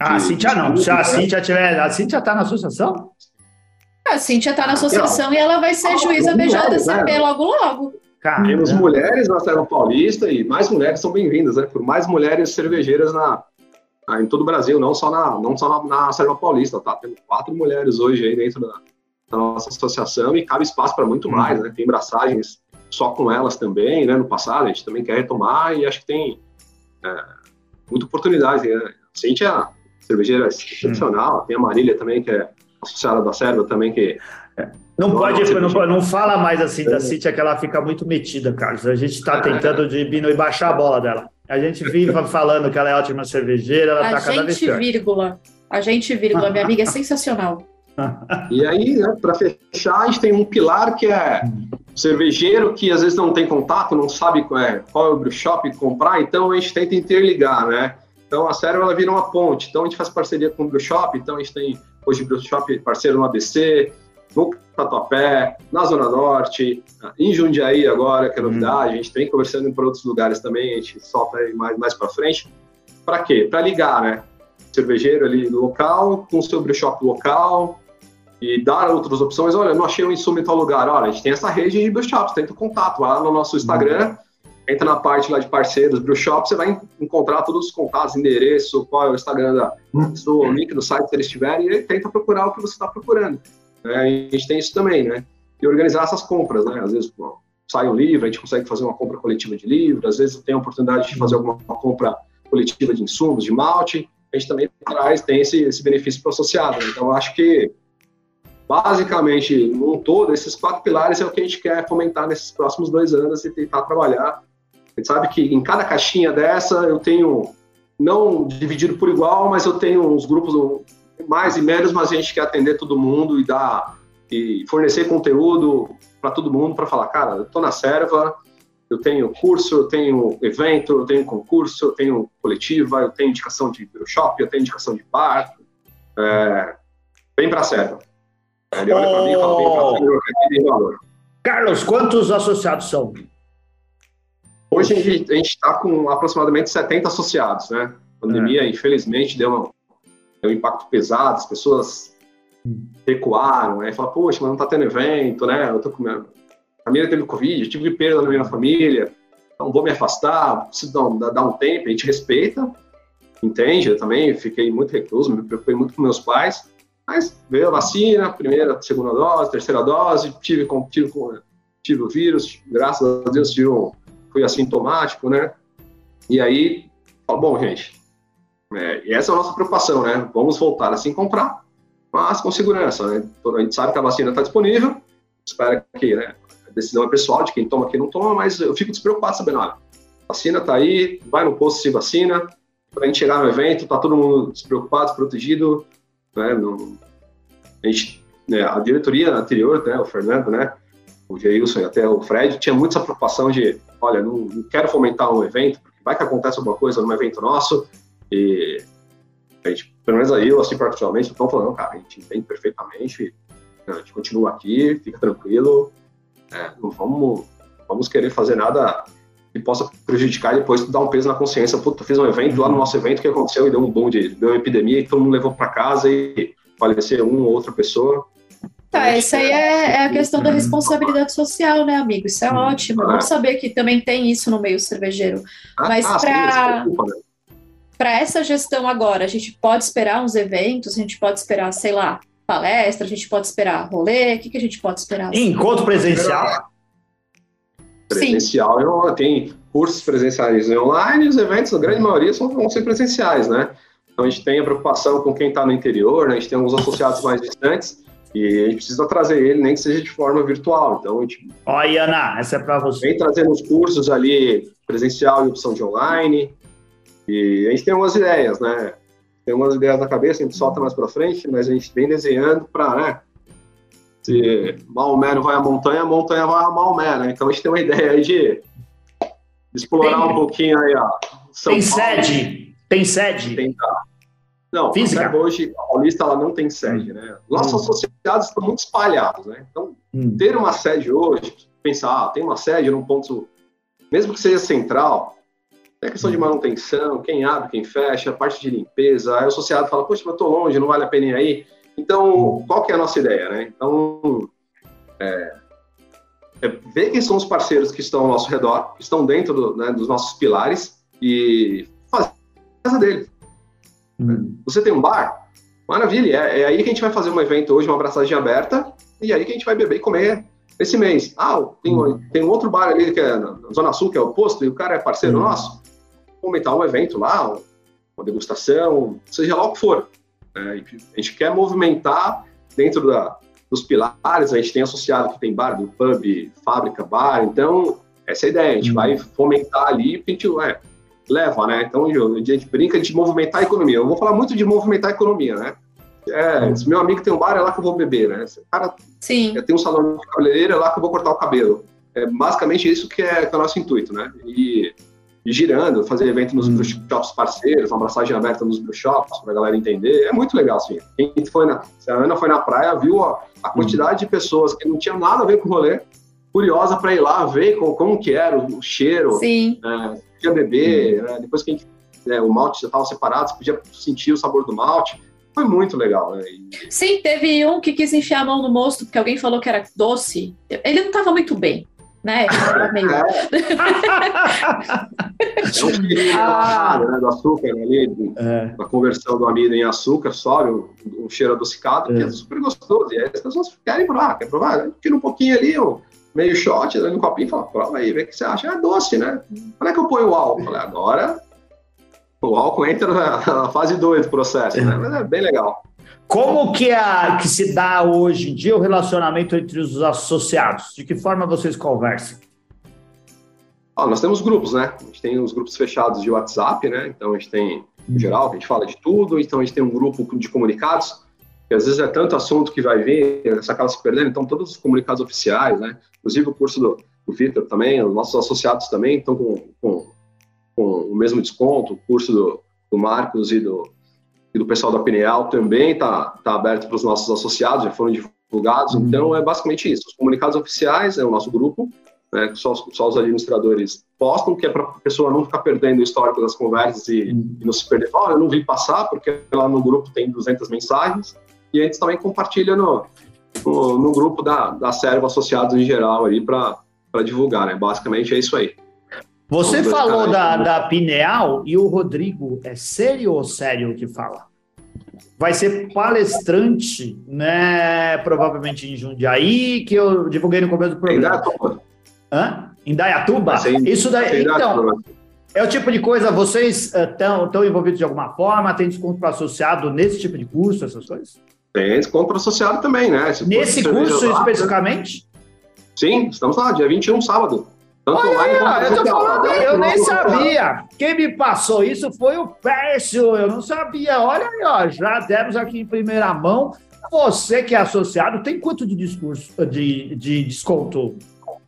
Ah, a Cintia não. Se a Cintia tiver. A Cintia está na associação? A Cintia está na associação e ela vai ser juíza BJCP né? logo, logo. Caramba. Temos mulheres na Serra Paulista e mais mulheres são bem-vindas, né? Por mais mulheres cervejeiras na, em todo o Brasil, não só na, não só na, na Serra Paulista, tá? Temos quatro mulheres hoje aí dentro da, da nossa associação e cabe espaço para muito mais, né? Tem braçagens só com elas também, né? No passado, a gente também quer retomar e acho que tem é, muita oportunidade, né? A Cintia cervejeira excepcional. Tem a Marília também, que é associada da Serva também, que. Não não pode, não, não, fala mais assim da City, é que ela fica muito metida, Carlos. A gente está tentando diminuir, baixar a bola dela. A gente vive [laughs] falando que ela é ótima cervejeira, ela está cada vez pior. vírgula. A gente, vírgula, minha amiga, é sensacional. [laughs] E aí, né, para fechar, a gente tem um pilar que é o cervejeiro que às vezes não tem contato, não sabe qual é, qual é o brew shop comprar, então a gente tenta interligar, né? Então a Serva ela vira uma ponte. Então a gente faz parceria com o Brew Shop, então a gente tem hoje o Brew Shop parceiro no ABC, no Tatuapé, na Zona Norte, em Jundiaí agora, que é novidade, hum. a gente tem conversando para outros lugares também, a gente solta aí mais, mais para frente. Para quê? Para ligar, né? Cervejeiro ali no local, com o seu shop local, e dar outras opções. Olha, não achei um insumo em tal lugar. Olha, a gente tem essa rede de brew shops, tenta o contato lá no nosso Instagram, entra na parte lá de parceiros, Brew Shop, você vai encontrar todos os contatos, endereço, qual é o Instagram da pessoa, o link do site se eles tiverem, e tenta procurar o que você está procurando. É, a gente tem isso também, né? E organizar essas compras, né? Às vezes sai um livro, a gente consegue fazer uma compra coletiva de livro, às vezes tem a oportunidade de fazer alguma compra coletiva de insumos, de malte, a gente também traz, tem esse, esse benefício para o associado. Né? Então, acho que, basicamente, num todo, esses quatro pilares é o que a gente quer fomentar nesses próximos dois anos e tentar trabalhar a gente sabe que em cada caixinha dessa eu tenho, não dividido por igual, mas eu tenho uns grupos mais e menos, mas a gente quer atender todo mundo e dar e fornecer conteúdo para todo mundo para falar, cara, eu estou na serva, eu tenho curso, eu tenho evento, eu tenho concurso, eu tenho coletiva, eu tenho indicação de shop, eu tenho indicação de bar, é, vem para a serva. Ele olha para mim e fala, vem para a serva, tem valor. Carlos, quantos associados são? Hoje a gente está com aproximadamente 70 associados, né? A pandemia, é. infelizmente, deu um, deu um impacto pesado, as pessoas recuaram, né? Falaram, poxa, mas não está tendo evento, né? Eu tô com minha... Família teve Covid, tive perda na minha família, então vou me afastar, preciso dar, dar um tempo, a gente respeita, entende? Eu também fiquei muito recluso, me preocupei muito com meus pais, mas veio a vacina, primeira, segunda dose, terceira dose, tive, tive, tive o vírus, graças a Deus tive um fui assintomático, né? E aí, bom, gente, é, e essa é a nossa preocupação, né? Vamos voltar a se comprar, mas com segurança, né? A gente sabe que a vacina está disponível, espera que, né? A decisão é pessoal de quem toma, quem não toma, mas eu fico despreocupado sabendo, olha, vacina está aí, vai no posto se vacina, para a gente chegar no evento, tá todo mundo despreocupado, desprotegido, né? Não, a gente, né, a diretoria anterior, né, o Fernando, né, o Geilson e até o Fred, tinha muito essa preocupação de, olha, não, não quero fomentar um evento, vai que acontece alguma coisa num evento nosso, e a gente, pelo menos aí, eu, assim, particularmente, estou falando, cara, a gente entende perfeitamente, a gente continua aqui, fica tranquilo, é, não vamos, vamos querer fazer nada que possa prejudicar e depois dar um peso na consciência. Puta, fiz um evento lá no nosso evento que aconteceu e deu um boom de deu uma epidemia e todo mundo levou para casa e faleceu uma ou outra pessoa. Tá, essa aí é, é, a questão da responsabilidade social, né, amigo? Isso é ótimo. Vamos saber que também tem isso no meio cervejeiro. Ah, Mas ah, para para essa gestão agora, a gente pode esperar uns eventos, a gente pode esperar, sei lá, palestra, a gente pode esperar rolê, o que, que a gente pode esperar? Encontro presencial? Presencial, eu, tem cursos presenciais online, os eventos, a grande maioria são, vão ser presenciais, né? Então a gente tem a preocupação com quem está no interior, né? a gente tem alguns associados mais distantes e a gente precisa trazer ele, nem que seja de forma virtual. Então a gente. Olha, Ana, essa é para você. Vem trazendo os cursos ali presencial e opção de online. E a gente tem algumas ideias, né? Tem algumas ideias na cabeça, a gente solta mais para frente, mas a gente vem desenhando para, né? Se Maomé não vai à montanha, a montanha vai a Maomé, né? Então a gente tem uma ideia aí de explorar tem, um pouquinho aí a São Tem Paulo. sede? Tem sede? Tentar. Não, Física. hoje a Paulista ela não tem sede, né? Nossos hum. associados estão muito espalhados, né? Então, hum. ter uma sede hoje, pensar, ah, tem uma sede num ponto, mesmo que seja central, é questão de manutenção, quem abre, quem fecha, a parte de limpeza, aí o associado fala, poxa, mas eu tô longe, não vale a pena ir aí. Então, qual que é a nossa ideia, né? Então, é, é ver quem são os parceiros que estão ao nosso redor, que estão dentro do, né, dos nossos pilares e fazer a casa deles. Uhum. Você tem um bar? Maravilha, é, é, aí que a gente vai fazer um evento hoje, uma abraçagem aberta, e aí que a gente vai beber e comer esse mês. Ah, tem, uhum. tem um outro bar ali que é na Zona Sul, que é o posto, e o cara é parceiro uhum. nosso. Vamos aumentar um evento lá, uma degustação, seja lá o que for. Né? A gente quer movimentar dentro da, dos pilares, a gente tem associado que tem bar do pub, fábrica, bar, então essa é a ideia, a gente uhum. vai fomentar ali, a gente, ué, leva, né? Então a gente brinca de movimentar a economia. Eu vou falar muito de movimentar a economia, né? É, se meu amigo tem um bar, é lá que eu vou beber, né? Se o cara Sim. tem um salão de cabeleireiro, é lá que eu vou cortar o cabelo. É basicamente isso que é, que é o nosso intuito, né? E, e girando, fazer evento nos hum. shops parceiros, uma abraçagem aberta nos shops para a galera entender. É muito legal, assim. Quem foi na, se a Ana foi na praia, viu a, a quantidade de pessoas que não tinham nada a ver com o rolê, curiosa para ir lá ver como, como que era o cheiro. Sim. É, podia beber, né? depois que né, o malte já estava separado, você podia sentir o sabor do malte. Foi muito legal, né? E... Sim, teve um que quis enfiar a mão no mosto porque alguém falou que era doce. Ele não estava muito bem, né? Meio... É. [laughs] é ah. né, do açúcar ali, do, é. da conversão do amido em açúcar, sobe o, o cheiro adocicado, é. que é super gostoso. E aí as pessoas querem provar, quer provar, tira um pouquinho ali, ó meio shot, dando um copinho e fala, prova aí, vê o que você acha. É doce, né? Quando é que eu ponho o álcool? Falei, agora o álcool entra na, fase 2 do processo, né? Mas é bem legal. Como que, é, que se dá hoje em dia o relacionamento entre os associados? De que forma vocês conversam? Ah, nós temos grupos, né? A gente tem os grupos fechados de WhatsApp, né? Então a gente tem, no geral, a gente fala de tudo, então a gente tem um grupo de comunicados que às vezes é tanto assunto que vai vir, você acaba se perdendo, então todos os comunicados oficiais, né, inclusive o curso do, do Victor também, os nossos associados também estão com, com, com o mesmo desconto, o curso do, do Marcos e do, e do pessoal da Pineal também está tá aberto para os nossos associados, já foram divulgados, uhum. então é basicamente isso, os comunicados oficiais é o nosso grupo, né, só, só os administradores postam, que é para a pessoa não ficar perdendo o histórico das conversas e, uhum. e não se perder, olha, eu não vi passar, porque lá no grupo tem 200 mensagens, e a gente também compartilha no, no, no grupo da, da Servo Associados em geral aí para divulgar, né? Basicamente é isso aí. Você falou da, da Pineal e o Rodrigo, é sério ou sério que fala? Vai ser palestrante, né? Provavelmente em Jundiaí, que eu divulguei no começo do programa. Indaiatuba. Hã? Indaiatuba? Isso daí. Então, é o tipo de coisa, vocês estão uh, envolvidos de alguma forma? Tem desconto para associado nesse tipo de curso, essas coisas? Tem desconto associado também, né? Se Nesse curso lá, especificamente? Sim, estamos lá, dia 21, sábado. Tanto Olha, quanto eu, tô falando, eu nem sabia. Quem me passou isso foi o Pércio, eu não sabia. Olha aí, ó, já demos aqui em primeira mão. Você que é associado, tem quanto de discurso de, de desconto,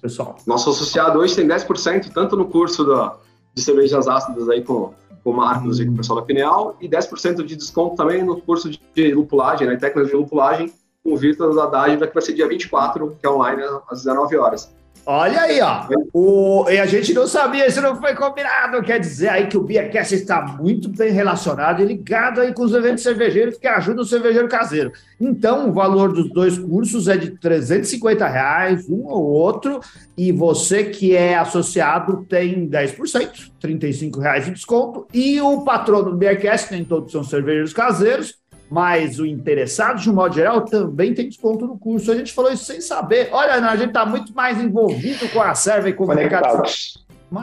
pessoal? Nosso associado hoje tem 10%, tanto no curso da, de cervejas ácidas aí com com o Marcos e com o pessoal da Pineal, e 10% de desconto também no curso de lupulagem, né, técnicas de lupulagem, com o Vitor da Dádiva, que vai ser dia 24, que é online às 19 horas. Olha aí, ó. O, e a gente não sabia, isso não foi combinado. Quer dizer aí que o Beercast está muito bem relacionado e ligado aí com os eventos cervejeiros que ajudam o cervejeiro caseiro. Então, o valor dos dois cursos é de 350 reais, um ou outro, e você que é associado tem 10%, 35 reais de desconto, e o patrono do Beercast, nem todos são cervejeiros caseiros, mas o interessado, de um modo geral, também tem desconto no curso. A gente falou isso sem saber. Olha, a gente está muito mais envolvido com a serva e com o mercado.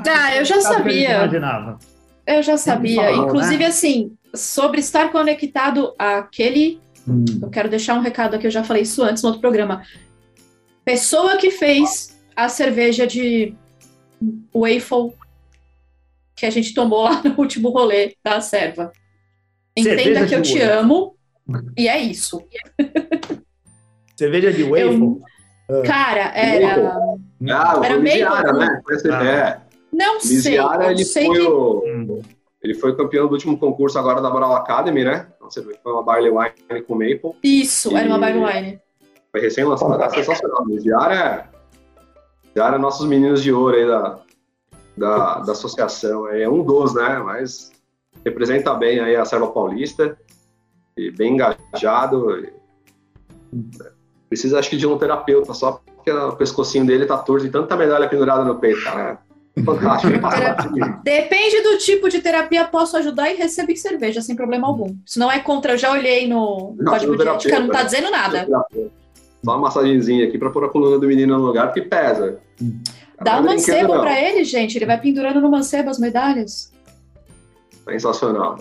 Ah, eu já sabia. Imaginava. Eu já sabia. Falou, Inclusive, né? assim, sobre estar conectado àquele. Hum. Eu quero deixar um recado aqui, eu já falei isso antes no outro programa. Pessoa que fez a cerveja de waffle que a gente tomou lá no último rolê da serva. Entenda cerveja que eu te amo e é isso. [laughs] Cerveja de waffle? Eu, cara, era. Ah, era meio. né? Ah. É. Não sei. ele sei foi que... o. Ele foi campeão do último concurso agora da Brau Academy, né? Foi uma Barley Wine com Maple. Isso, e... era uma Barley Wine. Foi recém-lançada, tá sensacional. Miziara é... nossos meninos de ouro aí da, da, da associação. É um dos, né? Mas representa bem aí a Serva Paulista. E bem engajado. Precisa, acho que, de um terapeuta, só porque o pescocinho dele tá torto e tanta medalha pendurada no peito, cara. Fantástico. [laughs] Depende do tipo de terapia, posso ajudar e receber cerveja sem problema algum. Se não é contra, eu já olhei no não, código de ética, não tá dizendo nada. Só uma massagenzinha aqui para pôr a coluna do menino no lugar, porque pesa. Dá um mancebo para ele, gente. Ele vai pendurando no mancebo as medalhas. Sensacional.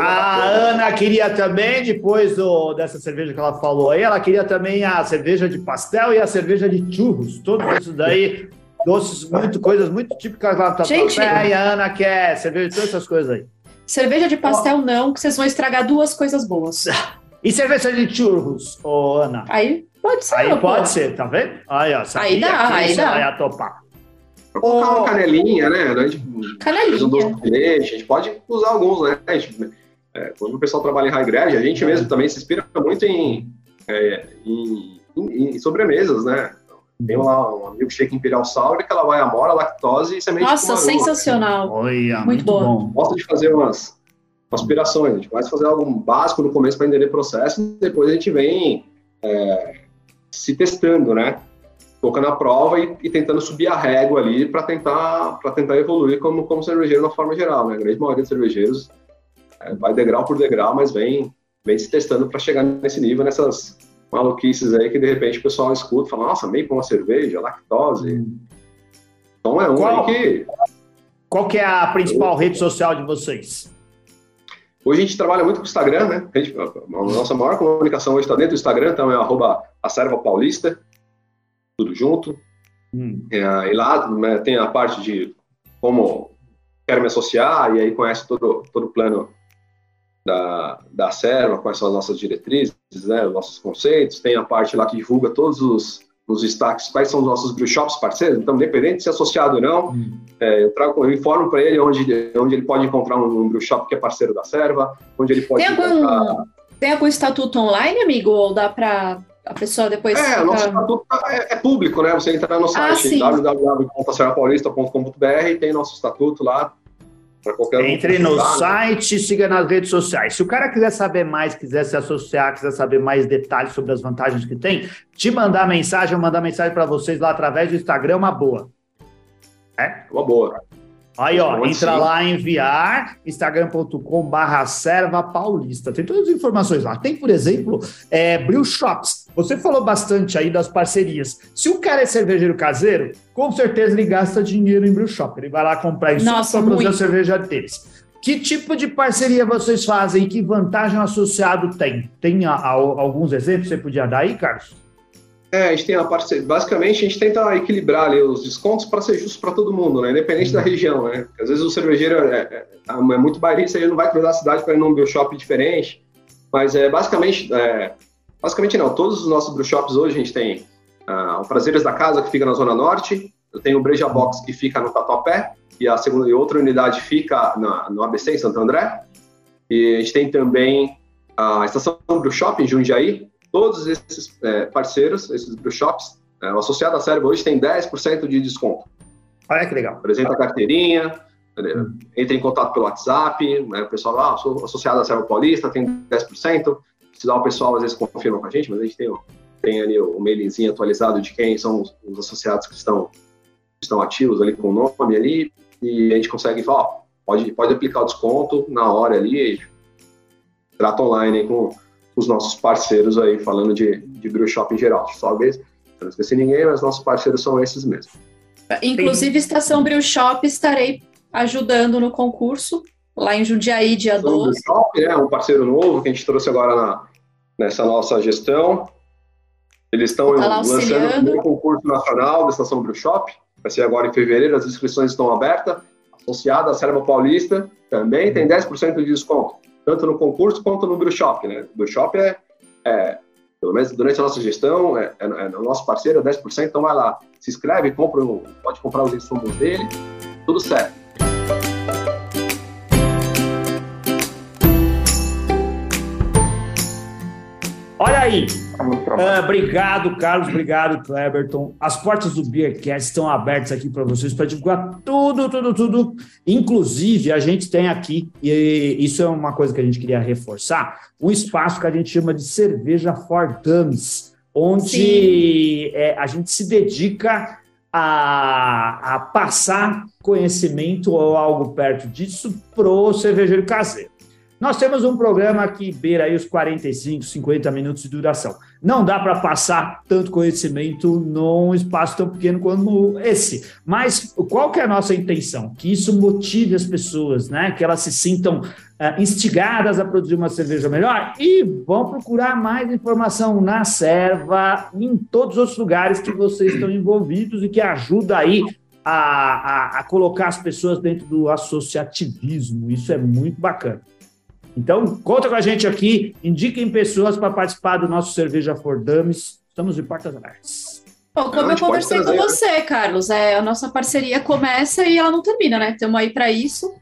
A, Ana queria também, depois do, dessa cerveja que ela falou aí, ela queria também a cerveja de pastel e a cerveja de churros. Tudo isso daí doces, muito, coisas muito típicas lá do Gente, e a Ana quer cerveja, todas essas coisas aí. Cerveja de pastel oh. não, que vocês vão estragar duas coisas boas. E cerveja de churros, ô Ana? Aí pode ser. Aí pode ser, tá vendo? Aí, ó, aí dá, aí dá. Vai topar. Pra colocar uma canelinha, né? A gente, canelinha. Um doce de leite, a gente pode usar alguns, né? A gente, é, quando o pessoal trabalha em high grade, a gente mesmo também se inspira muito em, é, em, em, em sobremesas, né? Tem lá uma milkshake imperial sour que ela vai amora, lactose e semente Nossa, sensacional. Olha, muito, muito bom. bom. Gosto de fazer umas aspirações. A gente vai fazer algo básico no começo para entender o processo, depois a gente vem é, se testando, né? Colocando a prova e, e, tentando subir a régua ali para tentar, tentar evoluir como, como cervejeiro na forma geral, né? A grande maioria dos cervejeiros é, vai degrau por degrau, mas vem, vem se testando para chegar nesse nível, nessas maluquices aí que de repente o pessoal escuta fala, nossa, meio com uma cerveja, lactose. Então é um qual, que. Qual que é a principal rede social de vocês? Hoje a gente trabalha muito com o Instagram, né? A, gente, a nossa maior comunicação hoje está dentro do Instagram, então é arroba a Paulista, tudo junto. Hum. É, e lá né, tem a parte de como quero me associar, e aí conhece todo, todo o plano da, da Serva, quais são as nossas diretrizes, né, os nossos conceitos, tem a parte lá que divulga todos os, os destaques, quais são os nossos brew shops parceiros, então, independente de ser associado ou não, hum. é, eu, trago, eu informo para ele onde, onde ele pode encontrar um, um brew shop que é parceiro da Serva, onde ele pode tem algum, Tem algum estatuto online, amigo, ou dá para a pessoa depois... É, o nosso estatuto é, é, público, né, você entra no site ah, www.servapaulista.com.br e tem nosso estatuto lá, entre no site, siga nas redes sociais. Se o cara quiser saber mais, quiser se associar, quiser saber mais detalhes sobre as vantagens que tem, te mandar mensagem, eu mandar mensagem para vocês lá através do Instagram, uma boa. É? Uma boa. Aí, ó, entra sim. lá, enviar, instagram.com barra serva paulista. Tem todas as informações lá. Tem, por exemplo, é, Brew Shops. Você falou bastante aí das parcerias. Se o cara é cervejeiro caseiro, com certeza ele gasta dinheiro em Brew Shop. Ele vai lá comprar isso para produzir a cerveja deles. Que tipo de parceria vocês fazem e que vantagem o associado tem? Tem a, a, alguns exemplos que você podia dar aí, Carlos? É, a gente tem a parceria. Basicamente, a gente tenta equilibrar ali, os descontos para ser justo para todo mundo, né? Independente uhum. da região, né? Às vezes o cervejeiro é, é, é muito bairrista, ele não vai cruzar a cidade para ir num brew shop diferente. Mas é basicamente, é, basicamente não. Todos os nossos brew shops hoje a gente tem uh, o Prazeres da Casa, que fica na Zona Norte. Eu tenho o Breja Box, que fica no Tatuapé. E a segunda e outra unidade fica na, no ABC, em Santo André. E a gente tem também a Estação Brew Shop, em Jundiaí, todos esses é, parceiros, esses brew shops, é, o associado à Cérebro hoje tem 10% de desconto. Olha que legal. Apresenta a carteirinha, hum. entra em contato pelo WhatsApp, né, o pessoal lá, ah, sou associado à Cérebro Paulista, tem 10%. Dá o pessoal, às vezes confirma com a gente, mas a gente tem, tem ali o mailzinho atualizado de quem são os, os associados que estão, estão ativos ali com o nome ali, e a gente consegue falar, ó, pode, pode aplicar o desconto na hora ali, trata online com os nossos parceiros aí, falando de, de brew shop em geral. Talvez, não esqueci ninguém, mas nossos parceiros são esses mesmos. Inclusive, Estação Brew Shop estarei ajudando no concurso. Lá em Jundiaí, dia 12. Shop, né, um parceiro novo que a gente trouxe agora na, nessa nossa gestão. Eles estão tá lançando um concurso nacional da Estação Brew Shop. Vai ser agora em fevereiro, as inscrições estão abertas. Associada à Serva Paulista, também tem 10% de desconto, tanto no concurso quanto no Brew Shop. Né? O Brew Shop é, é pelo menos durante a nossa gestão, é, é, é nosso parceiro, é 10%, então vai lá, se inscreve, compra, pode comprar os insumos dele, tudo certo. Olha aí. Uh, obrigado, Carlos. Obrigado, Cleberton. As portas do Beercast estão abertas aqui para vocês para divulgar tudo, tudo, tudo. Inclusive, a gente tem aqui, e isso é uma coisa que a gente queria reforçar, um espaço que a gente chama de Cerveja for Dummies, onde é, a gente se dedica a, a passar conhecimento ou algo perto disso pro cervejeiro caseiro. Nós temos um programa que beira aí os 45, 50 minutos de duração. Não dá para passar tanto conhecimento num espaço tão pequeno como esse. Mas qual que é a nossa intenção? Que isso motive as pessoas, né? Que elas se sintam uh, instigadas a produzir uma cerveja melhor e vão procurar mais informação na serva, em todos os lugares que vocês estão envolvidos e que ajuda aí a, a, a colocar as pessoas dentro do associativismo. Isso é muito bacana. Então, conta com a gente aqui, indiquem pessoas para participar do nosso Cerveja for Dummies. Estamos de portas abertas. Bom, como eu conversei com você, Carlos, é, a nossa parceria começa e ela não termina, né? Estamos aí para isso.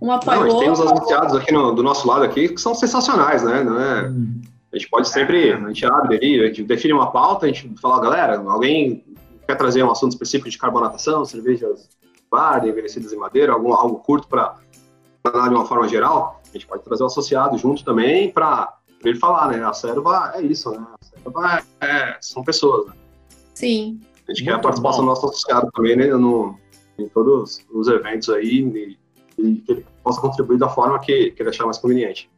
Um apoio. Não, tem os associados aqui no, do nosso lado aqui que são sensacionais, né? Não é, hum. A gente pode sempre, a gente abre ali, a gente define uma pauta, a gente fala, galera, alguém quer trazer um assunto específico de carbonatação, cervejas bar, envelhecidas em madeira, algum, algo curto para falar de uma forma geral, a gente pode trazer o associado junto também para ele falar, né? A serva é isso, né? A serva é, é, são pessoas, né? Sim. A gente Muito quer a participação do nosso associado também, né? No, em todos os eventos aí e, e, que ele possa contribuir da forma que, que ele achar mais conveniente.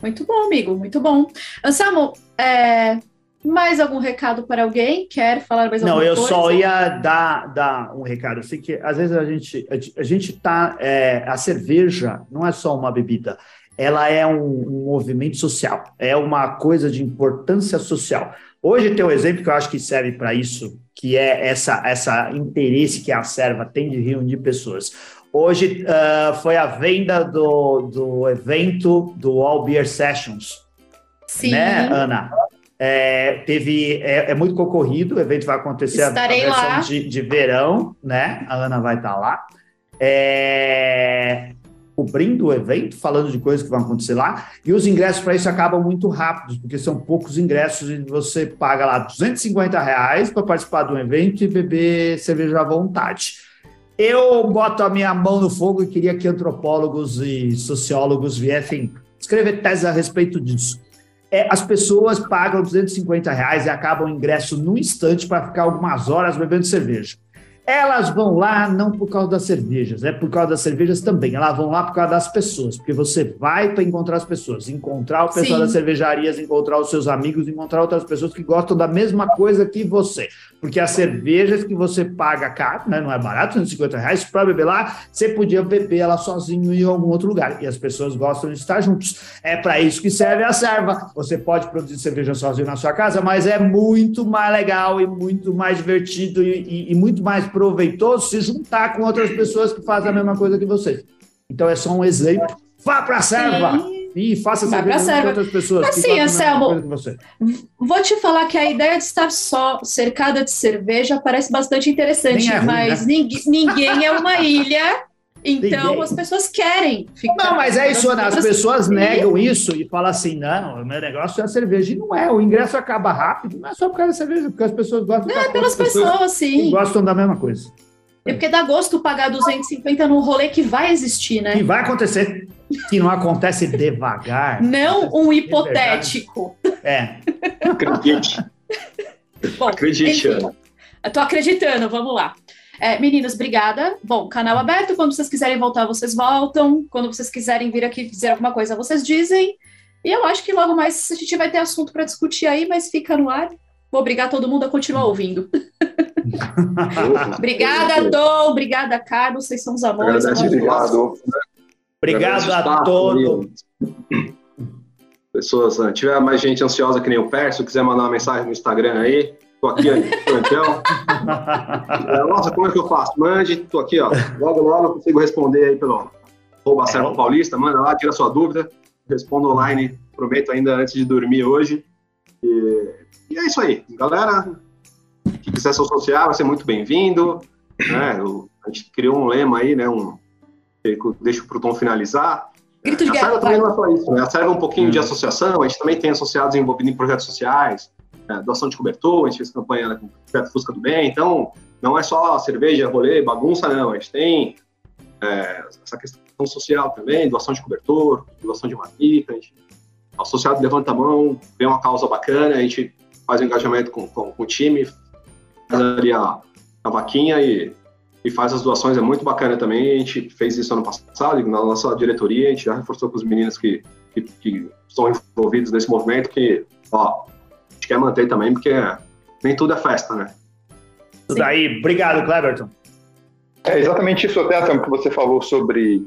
Muito bom, amigo, muito bom. Anselmo, é, mais algum recado para alguém? Quer falar mais alguma coisa? Não, eu só ia dar, dar um recado. Eu sei que às vezes a gente a gente tá é, a cerveja não é só uma bebida, ela é um, um, movimento social, é uma coisa de importância social. Hoje tem um exemplo que eu acho que serve para isso, que é essa essa interesse que a serva tem de reunir pessoas. Hoje uh, foi a venda do, do evento do All Beer Sessions, Sim. né, Ana? É, teve, é, é, muito concorrido, o evento vai acontecer Estarei a, a versão de, de, verão, né? A Ana vai estar lá. É, cobrindo o evento, falando de coisas que vão acontecer lá, e os ingressos para isso acabam muito rápidos, porque são poucos ingressos e você paga lá 250 reais para participar de um evento e beber cerveja à vontade. Eu boto a minha mão no fogo e queria que antropólogos e sociólogos viessem escrever tese a respeito disso é, as pessoas pagam 250 reais e acabam o ingresso no instante para ficar algumas horas bebendo cerveja. Elas vão lá não por causa das cervejas, é por causa das cervejas também. Elas vão lá por causa das pessoas, porque você vai para encontrar as pessoas, encontrar o pessoal Sim. das cervejarias, encontrar os seus amigos, encontrar outras pessoas que gostam da mesma coisa que você. Porque as cervejas que você paga caro, né, não é barato, 150 reais, para beber lá, você podia beber ela sozinho em algum outro lugar. E as pessoas gostam de estar juntos. É para isso que serve a serva. Você pode produzir cerveja sozinho na sua casa, mas é muito mais legal e muito mais divertido e, e, e muito mais proveitoso se juntar com outras pessoas que fazem a mesma coisa que você. Então é só um exemplo. Vá para a serva! E faça cerveja com outras pessoas. Assim, Anselmo, vou te falar que a ideia de estar só cercada de cerveja parece bastante interessante, é ruim, mas né? ninguém, ninguém é uma ilha então Ninguém. as pessoas querem ficar. Não, mas é isso, Ana. As pessoas negam isso e falam assim: não, o meu negócio é a cerveja. E não é, o ingresso acaba rápido, não é só por causa da cerveja, porque as pessoas gostam. Não, é pelas pessoas, pessoas sim. Gostam da mesma coisa. É porque dá gosto pagar 250 num rolê que vai existir, né? Que vai acontecer. Que não acontece devagar. [laughs] Não um hipotético. É. Acredite. Bom, Acredite, enfim, Ana. Eu tô acreditando, vamos lá. É, meninos, obrigada. Bom, canal aberto. Quando vocês quiserem voltar, vocês voltam. Quando vocês quiserem vir aqui dizer alguma coisa, vocês dizem. E eu acho que logo mais a gente vai ter assunto para discutir aí, mas fica no ar. Vou obrigar todo mundo a continuar ouvindo. [laughs] obrigada, Dom. Obrigada, Carlos. Vocês são os amores. Obrigado. Obrigado a todos. Pessoas, se tiver mais gente ansiosa que nem o Perso, quiser mandar uma mensagem no Instagram aí, tô aqui, então. [laughs] Nossa, como é que eu faço? Mande, tô aqui, ó. Logo, logo eu consigo responder aí pelo arroba Servo Paulista, manda lá, tira sua dúvida, respondo online, prometo ainda antes de dormir hoje. E, e é isso aí, galera. Que quiser se associar, vai ser muito bem-vindo. Né? a gente criou um lema aí, né? Um, deixa o Tom finalizar. Grito de a guerra. também não é só isso, né? A Serva é um pouquinho hum. de associação, a gente também tem associados envolvidos em projetos sociais, é, doação de cobertor, a gente fez campanha com o Fusca do Bem, então não é só cerveja, rolê, bagunça, não. A gente tem é, essa questão social também, doação de cobertor, doação de marmita, a gente, o associado levanta a mão, vê uma causa bacana, a gente faz um engajamento com, com, com o time, faz ali a, a vaquinha e e faz as doações, é muito bacana também. A gente fez isso ano passado, na nossa diretoria, a gente já reforçou com os meninos que, que, que estão envolvidos nesse movimento, que, ó, gente quer manter também, porque nem tudo é festa, né? Tudo daí. Obrigado, Cleberton. É exatamente isso até, Sam, que você falou sobre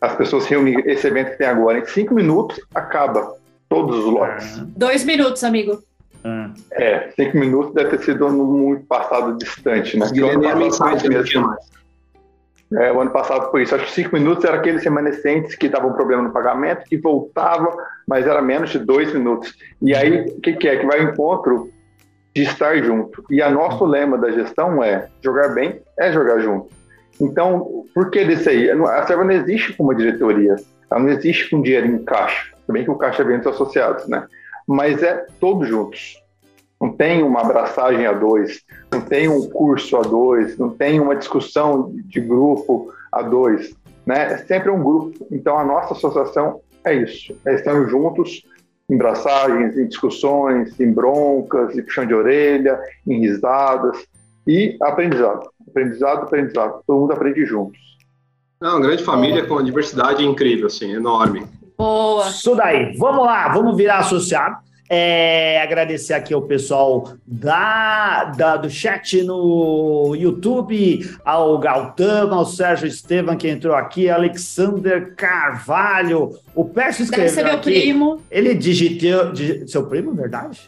as pessoas se reunirem, esse evento que tem agora. Em cinco minutos, acaba todos os lotes. Dois minutos, amigo. Hum. É, cinco minutos deve ter sido muito passado distante, né? Porque nem a mensagem mesmo. Mais. É, o ano passado foi isso. Acho que cinco minutos era aqueles remanescentes que estavam com problema no pagamento, que voltavam, mas era menos de dois minutos. E aí, o que, que, é? Que vai ao encontro de estar junto. E a nosso lema da gestão é jogar bem é jogar junto. Então, por que desse aí? A Serva não existe com uma diretoria, ela não existe com dinheiro em caixa. Também que o caixa é bem dos associados, né? mas é todos juntos. Não tem uma abraçagem a dois, não tem um curso a dois, não tem uma discussão de grupo a dois, né? É sempre um grupo. Então a nossa associação é isso, é estar juntos em braçagens, em discussões, em broncas, em puxão de orelha, em risadas e aprendizado. Aprendizado, aprendizado. Todo mundo aprende juntos. É uma grande família com uma diversidade incrível, assim, enorme. Boa. Isso daí. Vamos lá, vamos virar associado. É, agradecer aqui ao pessoal da, da, do chat no YouTube, ao Galtão, ao Sérgio Estevam que entrou aqui, Alexander Carvalho, o Pércio escreveu Deve ser meu aqui, primo. Ele digitou, dig, seu primo, verdade?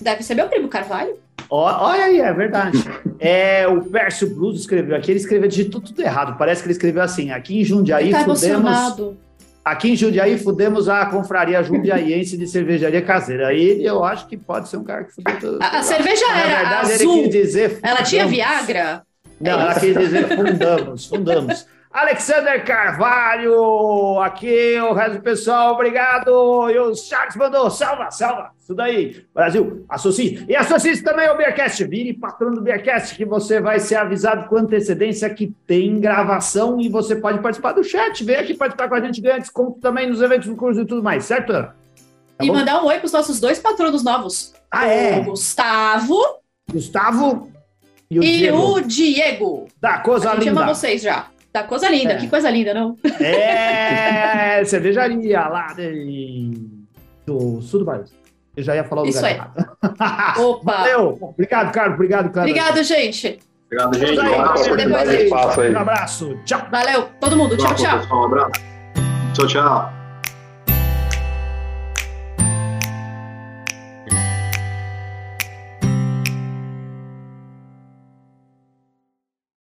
Deve ser meu primo Carvalho. Olha aí, é verdade. É, o Pércio Blues escreveu aqui, ele escreveu, digitou tudo errado. Parece que ele escreveu assim: aqui em Jundiaí, tá fudemos. Aqui em Jundiaí, fudemos a confraria jundiaiense de cervejaria caseira. Aí eu acho que pode ser um cara que fudeu. A, a cerveja Na era verdade, azul. ele quis dizer. Fundamos. Ela tinha Viagra? Não, É ela quis dizer fundamos, fundamos. Alexander Carvalho, aqui o resto do pessoal, obrigado. E o Charles mandou, salva, salva. Isso daí, Brasil, associe. E associe também ao Beercast. Vire patrono do Beercast, que você vai ser avisado com antecedência que tem gravação e você pode participar do chat. Vem aqui participar com a gente, ganha desconto também nos eventos do curso e tudo mais, certo? Tá e bom? mandar um oi para os nossos dois patronos novos. Ah, é? O Gustavo Gustavo e o e Diego. o Diego. Da Coisa a gente Linda. vocês já. Da coisa linda. É. Que coisa linda, não? É, [laughs] cervejaria lá de, do sul do Brasil. Eu já ia falar o Isso lugar aí. errado. [laughs] Opa. Valeu. Obrigado, Carlos. Obrigado, Cleber. Obrigado, gente. Obrigado, gente. Aí, Um abraço. depois. Um abraço. Tchau. Valeu, todo mundo. Tchau, tchau. pessoal. Um abraço. Tchau, tchau.